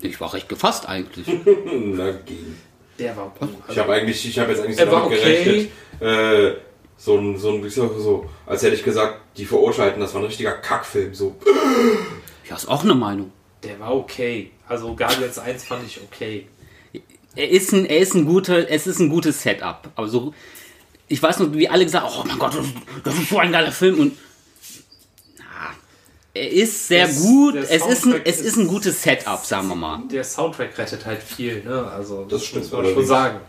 Ich war recht gefasst eigentlich. Na, ging. Der war gut. Ich habe eigentlich, ich habe jetzt eigentlich so damit okay. gerechnet, äh, so ein, so ein, so, so, als hätte ich gesagt, die verurteilten, das war ein richtiger Kackfilm, so. Ja, ist auch eine Meinung. Der war okay. Also Guardians 1 fand ich okay. Er ist ein, er ist ein guter, es ist ein gutes Setup. Aber so, ich weiß noch, wie alle gesagt haben, oh mein Gott, das, ist- das ist so ein geiler Film und na, er ist sehr Das- gut. Es ist, ein, es ist ein gutes Setup, sagen wir mal. Der Soundtrack rettet halt viel, ne? Also Das stimmt muss man schon sagen.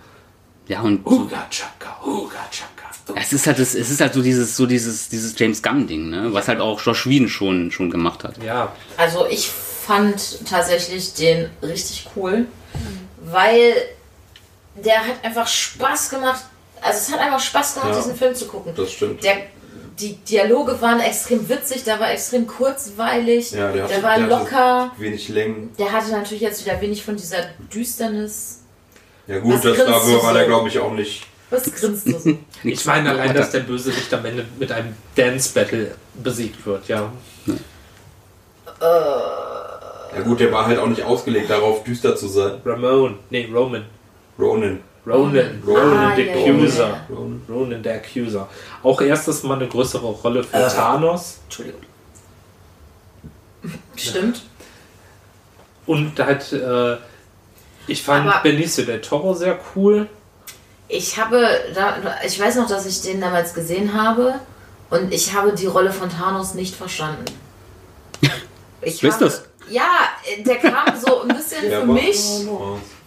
Ja, und so, Huga Chaka, Huga Chaka. es ist halt, das, es ist halt so dieses, so dieses, dieses James Gunn Ding, ne? Was halt auch Josh Whedon schon, schon gemacht hat. Ja, Also ich fand tatsächlich den richtig cool, weil der hat einfach Spaß gemacht. Also es hat einfach Spaß gemacht, Ja. diesen Film zu gucken. Das stimmt. Der, die Dialoge waren extrem witzig, der war extrem kurzweilig, Ja, der der, hatte- war der hatte- locker. Wenig Längen. Der hatte natürlich jetzt wieder wenig von dieser Düsternis. Ja gut, Was das du war der glaube ich auch nicht. Was grinst du so? ich meine allein, dass der Bösewicht am Ende mit einem Dance-Battle besiegt wird, ja. Ja gut, der war halt auch nicht ausgelegt darauf, düster zu sein. Ramon, nee, Roman. Ronan. Ronan, Ronan. Ronan Ah, the Accuser. ja. Ronan. Ronan der Accuser. Auch erstes Mal eine größere Rolle für Äh. Thanos. Entschuldigung. Stimmt. Und halt, äh, ich fand Aber- Benicio del Toro sehr cool. Ich habe, da, ich weiß noch, dass ich den damals gesehen habe und ich habe die Rolle von Thanos nicht verstanden. Ich Wer ist habe, das? Ja, der kam so ein bisschen für mich,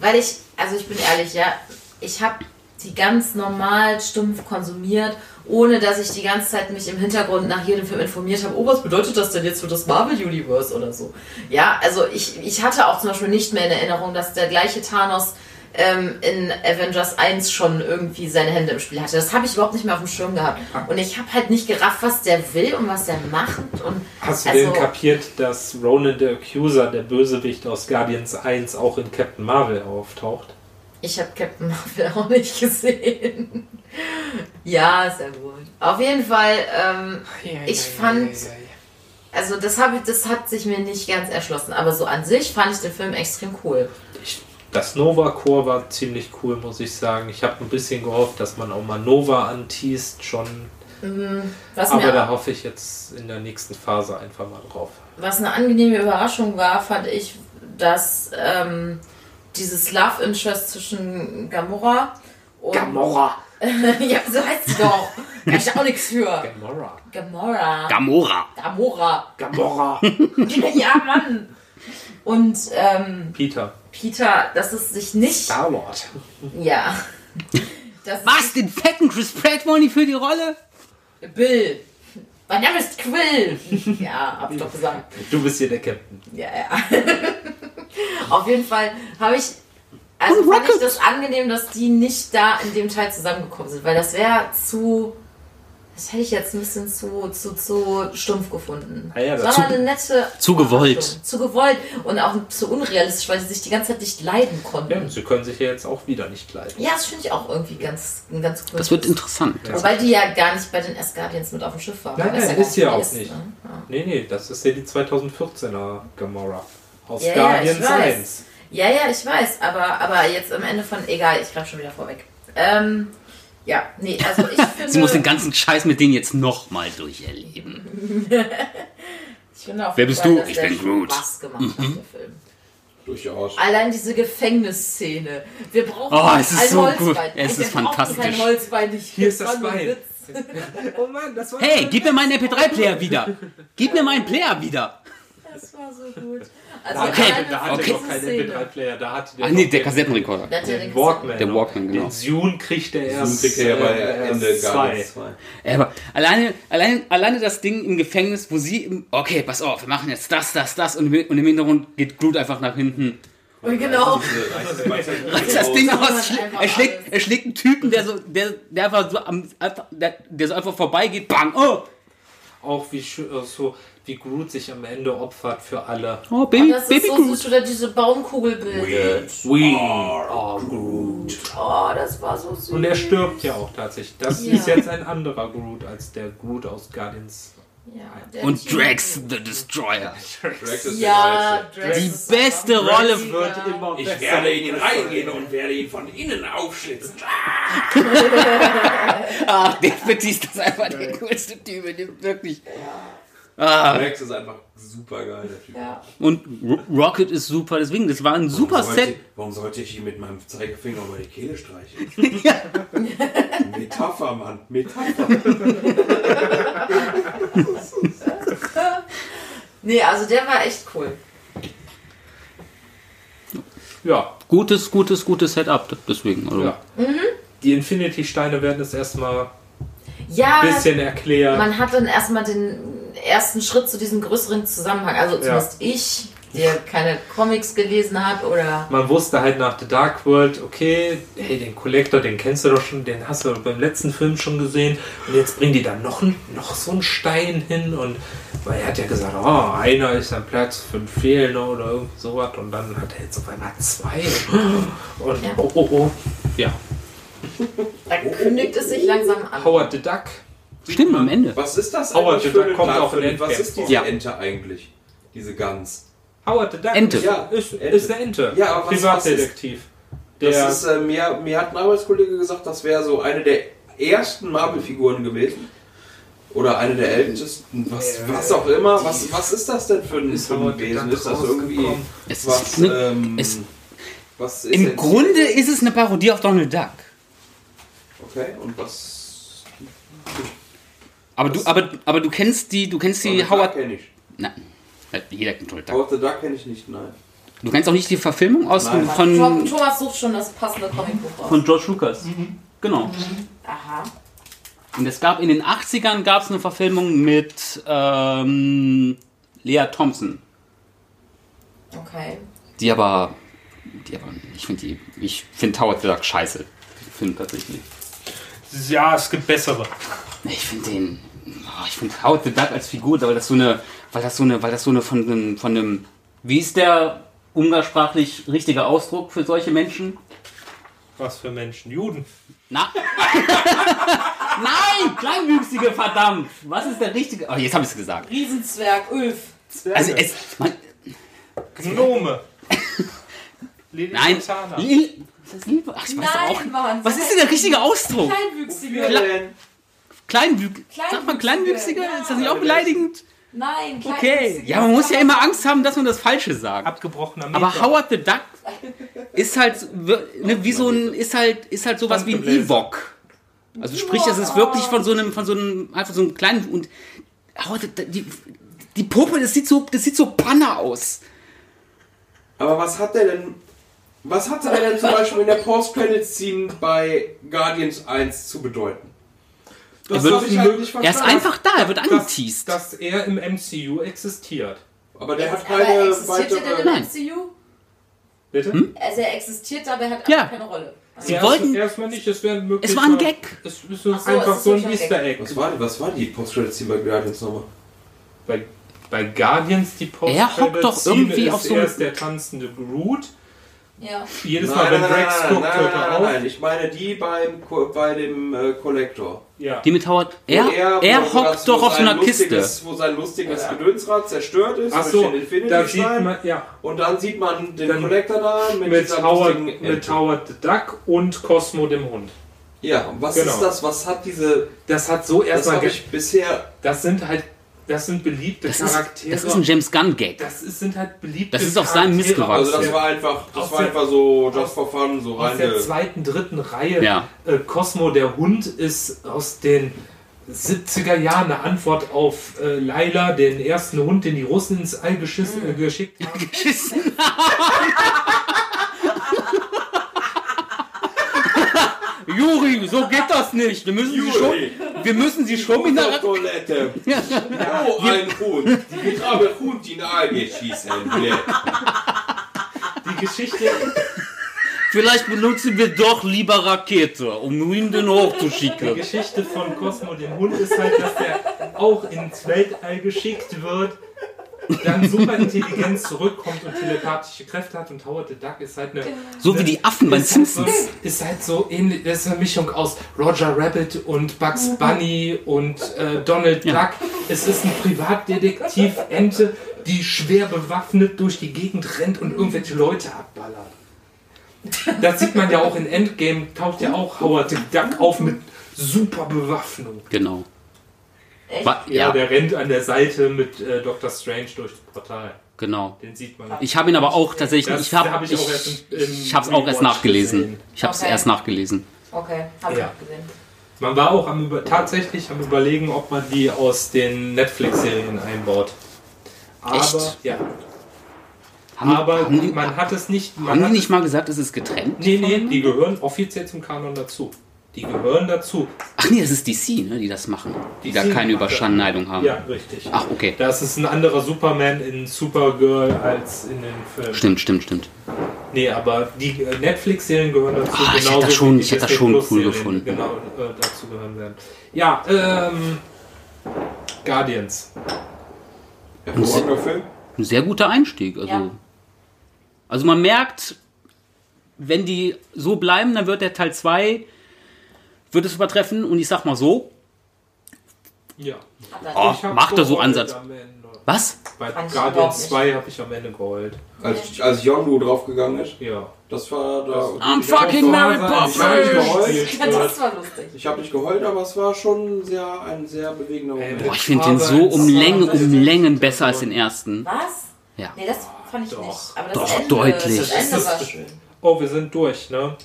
weil ich, also ich bin ehrlich, ja, ich habe die ganz normal stumpf konsumiert, ohne dass ich die ganze Zeit mich im Hintergrund nach jedem Film informiert habe, oh, was bedeutet das denn jetzt für das Marvel Universe oder so. Ja, also ich, ich hatte auch zum Beispiel nicht mehr in Erinnerung, dass der gleiche Thanos ähm, in Avengers 1 schon irgendwie seine Hände im Spiel hatte. Das habe ich überhaupt nicht mehr auf dem Schirm gehabt. Und ich habe halt nicht gerafft, was der will und was der macht. Und Hast du also, denn kapiert, dass Ronan the Accuser, der Bösewicht aus Guardians 1, auch in Captain Marvel auftaucht? Ich habe Captain Marvel auch nicht gesehen. ja, ja gut. Auf jeden Fall, ähm, ich fand also das habe ich, das hat sich mir nicht ganz erschlossen. Aber so an sich fand ich den Film extrem cool. Ich, das Nova Core war ziemlich cool, muss ich sagen. Ich habe ein bisschen gehofft, dass man auch mal Nova anteast schon. Was Aber da hoffe ich jetzt in der nächsten Phase einfach mal drauf. Was eine angenehme Überraschung war, fand ich, dass ähm, dieses Love Interest zwischen Gamora und. Gamora! ja, so heißt sie doch. Kann ich auch nichts für. Gamora! Gamora. Gamora. Gamora. Gamora! ja, Mann. Und ähm, Peter. Peter, dass es sich nicht. Star Lord. Ja. Das ist Was? Den fetten Chris Pratt wollen die für die Rolle? Bill. Mein Name ist Quill. Ja, hab ich doch gesagt. Du bist hier der Captain. Ja, ja. Auf jeden Fall habe ich. Also Und fand ich das angenehm, dass die nicht da in dem Teil zusammengekommen sind, weil das wäre zu. Das hätte ich jetzt ein bisschen zu, zu, zu stumpf gefunden. Ah ja, das- Sondern eine nette. zu gewollt. Zu gewollt und auch zu unrealistisch, weil sie sich die ganze Zeit nicht leiden konnten. Ja, und sie können sich ja jetzt auch wieder nicht leiden. Ja, das finde ich auch irgendwie ganz, ganz cool. Das wird interessant. Wobei die ja gar nicht bei den S-Guardians mit auf dem Schiff war. Nein, Weiß nein, gar ist ja auch ist, nicht. ne? Ja. Nee, nee, das ist ja die 2014er Gamora. Aus Ja, ja, Guardians ich weiß. 1. Ja, ja, ich weiß, aber, aber jetzt am Ende von. Egal, ich greife schon wieder vorweg. Ähm, ja, nee, also ich finde. Sie muss den ganzen Scheiß mit denen jetzt nochmal durcherleben. ich finde auf Wer bist du? dass Ich bin Groot. Spaß gemacht hat, der Film. Durchaus. Allein diese Gefängnisszene. Wir brauchen Oh, es ist ein so Holzbein. gut. Es ist fantastisch. Kein Holzbein, nicht. Hier ist das Bein. Oh Mann, das war Hey, gib mir meinen MP3-Player wieder. Gib mir meinen Player wieder. Das war so gut. Also Da Okay, hatte, da hatte okay. noch keinen diese Szene. MP3-Player, da hatte Ach nee, der Kassettenrekorder. Der den Walkman. Der. Walkman, genau. Den Zune kriegt er Zoom erst. kriegt er ja bei äh, Ende erst zwei. Guardians 2. Ja, Aber alleine, alleine, alleine das Ding im Gefängnis, wo sie, im, okay, pass auf, wir machen jetzt das, das, das und im, und im Hintergrund geht Groot einfach nach hinten. Und genau. Reißt das Ding aus, er schlägt, er schlägt einen Typen, der so, der, der einfach so am, einfach, der, der so einfach vorbeigeht, bang, oh, Auch wie, äh, so, wie Groot sich am Ende opfert für alle. oh, Baby, das ist Baby so Groot. süß, oder diese Baumkugel bildet. We are Groot. Oh, das war so süß. Und er stirbt ja auch tatsächlich. Das Ja. ist jetzt ein anderer Groot als der Groot aus Guardians. Ja, der Und Drax the Destroyer. Drax ist Ja, der Drax Die ist beste Rolle wird immer Ich werde in ihn reingehen und werde ihn von innen aufschlitzen. Ach, der Petit ist das einfach der coolste Typ, der wirklich. Ah, Drax ist einfach super geil, der Typ. Ja. und Ro- Rocket ist super, deswegen, das war ein super warum sollte, Set. Warum sollte ich ihm mit meinem Zeigefinger über die Kehle streichen? Metapher, Mann. Metapher. Nee, also der war echt cool. Ja, Gutes, gutes, gutes Setup, deswegen. Also. ja. Die Infinity-Steine werden es erstmal Ja, ein bisschen erklären. man hat dann erstmal den ersten Schritt zu diesem größeren Zusammenhang. Also zumindest ich, der keine Comics gelesen hat oder. Man wusste halt nach The Dark World, okay, hey, den Collector, den kennst du doch schon, den hast du beim letzten Film schon gesehen. Und jetzt bringen die da noch, ein- noch so einen Stein hin. Und weil er hat ja gesagt, oh, einer ist am Platz, fünf fehlen oder irgend sowas. Und dann hat er jetzt auf einmal zwei. Und Ja. oh, oh, oh. Ja, Da kündigt es sich langsam an. Howard the Duck. Stimmt, am Ende. Was ist das Howard eigentlich the für Duck eine kommt auch in? Was ist diese. Ja. Ente eigentlich? Diese Gans. Howard the Duck Ente. Ja, ist, Ente. ist eine Ente. Ja, aber was- Privatdetektiv. Das Der, ist, äh, mir, mir hat ein Arbeitskollege gesagt, das wäre so eine der ersten Marvel-Figuren gewesen. Oder eine der ältesten. Was, was auch immer. Was, was ist das denn für ein, Ist für ein Howard the Wesen? Duck Ist das irgendwie? Es was. ist, ne, ähm, es, was ist Im Grunde ist es eine Parodie auf Donald Duck. Okay, und was. Aber du, aber, aber du kennst die, du kennst die Howard. Kenne ich. Nein, jeder kennt Donald Duck. Howard the Duck kenne ich nicht, nein. Du kennst auch nicht die Verfilmung aus Nein. von, Thomas sucht schon das passende Comicbuch raus. von George Lucas. Genau. Aha. Und es gab in den 80ern gab es eine Verfilmung mit ähm, Lea Thompson. Okay. Die aber, die aber, ich finde die, ich finde Howard the Duck scheiße. Den Film tatsächlich. Ja, es gibt bessere. Ich finde den, oh, ich finde Howard the Duck als Figur, weil das so eine, weil das so eine, weil das so eine von einem, von einem, wie ist der umgangssprachlich richtige Ausdruck für solche Menschen? Was für Menschen? Juden. Na, Nein, Kleinwüchsige, verdammt. Was ist der richtige? Oh, jetzt habe ich es gesagt. Riesenzwerg, Ulf. Also es, man, Gnome. nein, Ach, ich weiß doch auch. Nein, Mann. Was ist denn der richtige Ausdruck? Kleinwüchsige. Denn? Kleinwüchsige. Sag mal Kleinwüchsige, ja. Ist das nicht auch beleidigend? Nein, Okay. Ja, man muss ja immer Angst haben, dass man das Falsche sagt. Abgebrochener Meter. Aber Howard the Duck ist halt ne, wie so ein ist halt ist halt sowas wie ein. Ewok. Also sprich, das ist wirklich von so einem von so einem einfach so einem kleinen und Howard the, die die Puppe, das sieht so das sieht so Panne aus. Aber was hat der denn. Was hat er denn zum Beispiel in der Post-Credit-Scene bei Guardians 1 zu bedeuten? Das wird- habe ich halt nicht Er ist einfach da, er wird dass, angeteased. dass er im MCU existiert. Aber der hat Aber keine existiert er denn weitere. im Nein. MCU? Bitte? Also er existiert, aber er hat Ja. einfach keine Rolle. Sie Erst- wollten- Erstmal nicht, es wäre möglich. Es war ein Gag. Es ist so, einfach es ist so ein Easter Egg. Was war, was war die Post-Credit-Scene bei Guardians nochmal? Bei, bei Guardians die post Er hockt doch irgendwie ist auf so einem- erst der tanzende Groot. Ja. Jedes Mal, wenn Drax guckt, nein, hört nein, er nein, auf. nein, ich meine die beim, bei dem äh, Kollektor. Ja. Die mit Howard er er, das- hockt doch auf so einer Kiste. Wo sein lustiges Gedönsrad zerstört ist Ach durch so, den Infinity da sieht man, ja, Und dann sieht man den Dann Collector da mit, mit dieser Howard, lustigen mit. Howard the Duck und Cosmo dem Hund. Ja, und was Genau. ist das? Was hat diese. Das hat so Das erstmal, habe ge- ich bisher. das sind halt, das sind beliebte Das ist, Charaktere. das ist ein James Gunn Gag. das ist, sind halt beliebte Das ist auf seinem Mist Charaktere gewachsen. Also, das war einfach, das aus war der- einfach so just for fun, so aus der rein. zweiten, dritten Reihe. Ja. Äh, Cosmo der Hund ist aus den 70er Jahren eine Antwort auf äh, Laila, den ersten Hund, den die Russen ins All geschissen, Mhm. äh, geschickt haben. Juri, so geht das nicht. Wir müssen sie schon, Juri. wir müssen sie schon in Auf der Toilette. Oh, ein Hund. Ich habe Hund in Aal geschissen. Die Geschichte, Vielleicht benutzen wir doch lieber Rakete, um ihn den die hochzuschicken. Geschichte von Cosmo dem Hund ist halt, dass der auch ins Weltall geschickt wird, dann super intelligent zurückkommt und telepathische Kräfte hat und Howard the Duck ist halt eine So wie die Affen bei ist halt, so, Simpsons. ist halt so ähnlich, das ist eine Mischung aus Roger Rabbit und Bugs Bunny und äh, Donald Duck. Es ist ein Privatdetektiv-Ente, die schwer bewaffnet durch die Gegend rennt und irgendwelche Leute abballert. Das sieht man ja auch in Endgame, taucht ja auch Howard the Duck auf mit super Bewaffnung. Genau. Echt? Ja, Ja, der rennt an der Seite mit äh, Dr. Strange durchs Portal. genau. Den sieht man. Ich habe ihn aber auch tatsächlich, Das ich habe hab ich ich, habe es auch erst nachgelesen. gesehen. Ich habe es Okay. erst nachgelesen. Okay, hab ich Ja. auch gesehen. Man war auch am über tatsächlich am überlegen, ob man die aus den Netflix-Serien einbaut. Aber, Echt? Ja. Haben, Aber haben, die, man hat es nicht. Man haben die nicht mal gesagt, es ist getrennt? Nee, nee, die gehören offiziell zum Kanon dazu. Die gehören dazu. Ach nee, das ist DC, ne, die das machen. Die da DC keine. Überschneidung haben. Ja, richtig. Ach, okay. Das ist ein anderer Superman in Supergirl als in den Filmen. Stimmt, stimmt, stimmt. Nee, aber die äh, Netflix-Serien gehören dazu. Ah, ich hätte das schon- die ich hätte das schon cool gefunden. Genau, äh, dazu gehören werden. Ja, ähm. Guardians. Hervorragender Film. Ein sehr guter Einstieg. Also, Ja. also man merkt, wenn die so bleiben, dann wird der Teil 2 wird es übertreffen und ich sag mal so, Ja. Oh, Ich hab macht er so Ansatz. was? Bei ich nicht. 2 habe ich am Ende geheult. Als, als Yondu draufgegangen ist. Ja. Das war da. I'm ich hab fucking Mary Ich Poppins. habe nicht Poppins! geheult. Ja, das war lustig. Ich habe nicht geheult, aber es war schon sehr, ein sehr bewegender Moment. Boah, ich finde den so um Längen, um Längen besser als den ersten. Was? Ja. Nee, das fand ich Doch. nicht. Aber das Doch, Ende, deutlich. Das Ende Das war schön. Oh, wir sind durch, ne?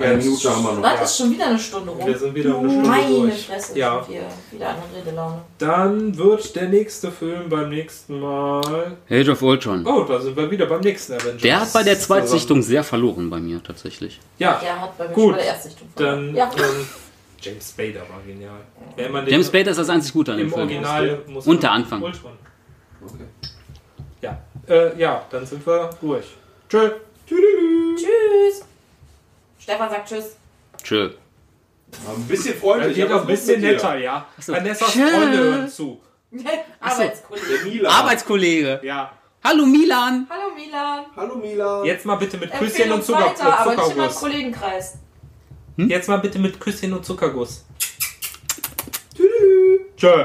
Eine Minute haben wir noch. Was? Ist schon wieder eine Stunde rum? Wir sind wieder eine Stunde Meine durch. Fresse, Ja. sind wir wieder an der Redelaune. Dann wird der nächste Film beim nächsten Mal. Age of Ultron. Oh, da sind wir wieder beim nächsten Avengers. Der hat bei der Zweitsichtung sehr verloren bei mir tatsächlich. Ja, Der hat bei mir Gut, schon bei der Erstsichtung dann. verloren. Ja. Ähm, James Spader war genial. Wenn man James Spader ist das einzig Gute an dem im Film. Original muss Und der Anfang. Ultron. Okay. Ja. Äh, ja, dann sind wir durch. Tschö. Tschüss. Stefan sagt Tschüss. Tschö. Ein bisschen Das freundlich. geht aber auch ein bisschen netter, ja. so. Vanessas Tschö. Freunde hören zu. Arbeitskollege. Der Milan. Arbeitskollege. Ja. Hallo Milan. Hallo Milan. Hallo Milan. Jetzt mal bitte mit Küsschen und Zucker weiter, aber nicht in meinem Zuckerguss. Kollegenkreis. Jetzt mal bitte mit Küsschen und Zuckerguss. Tschö.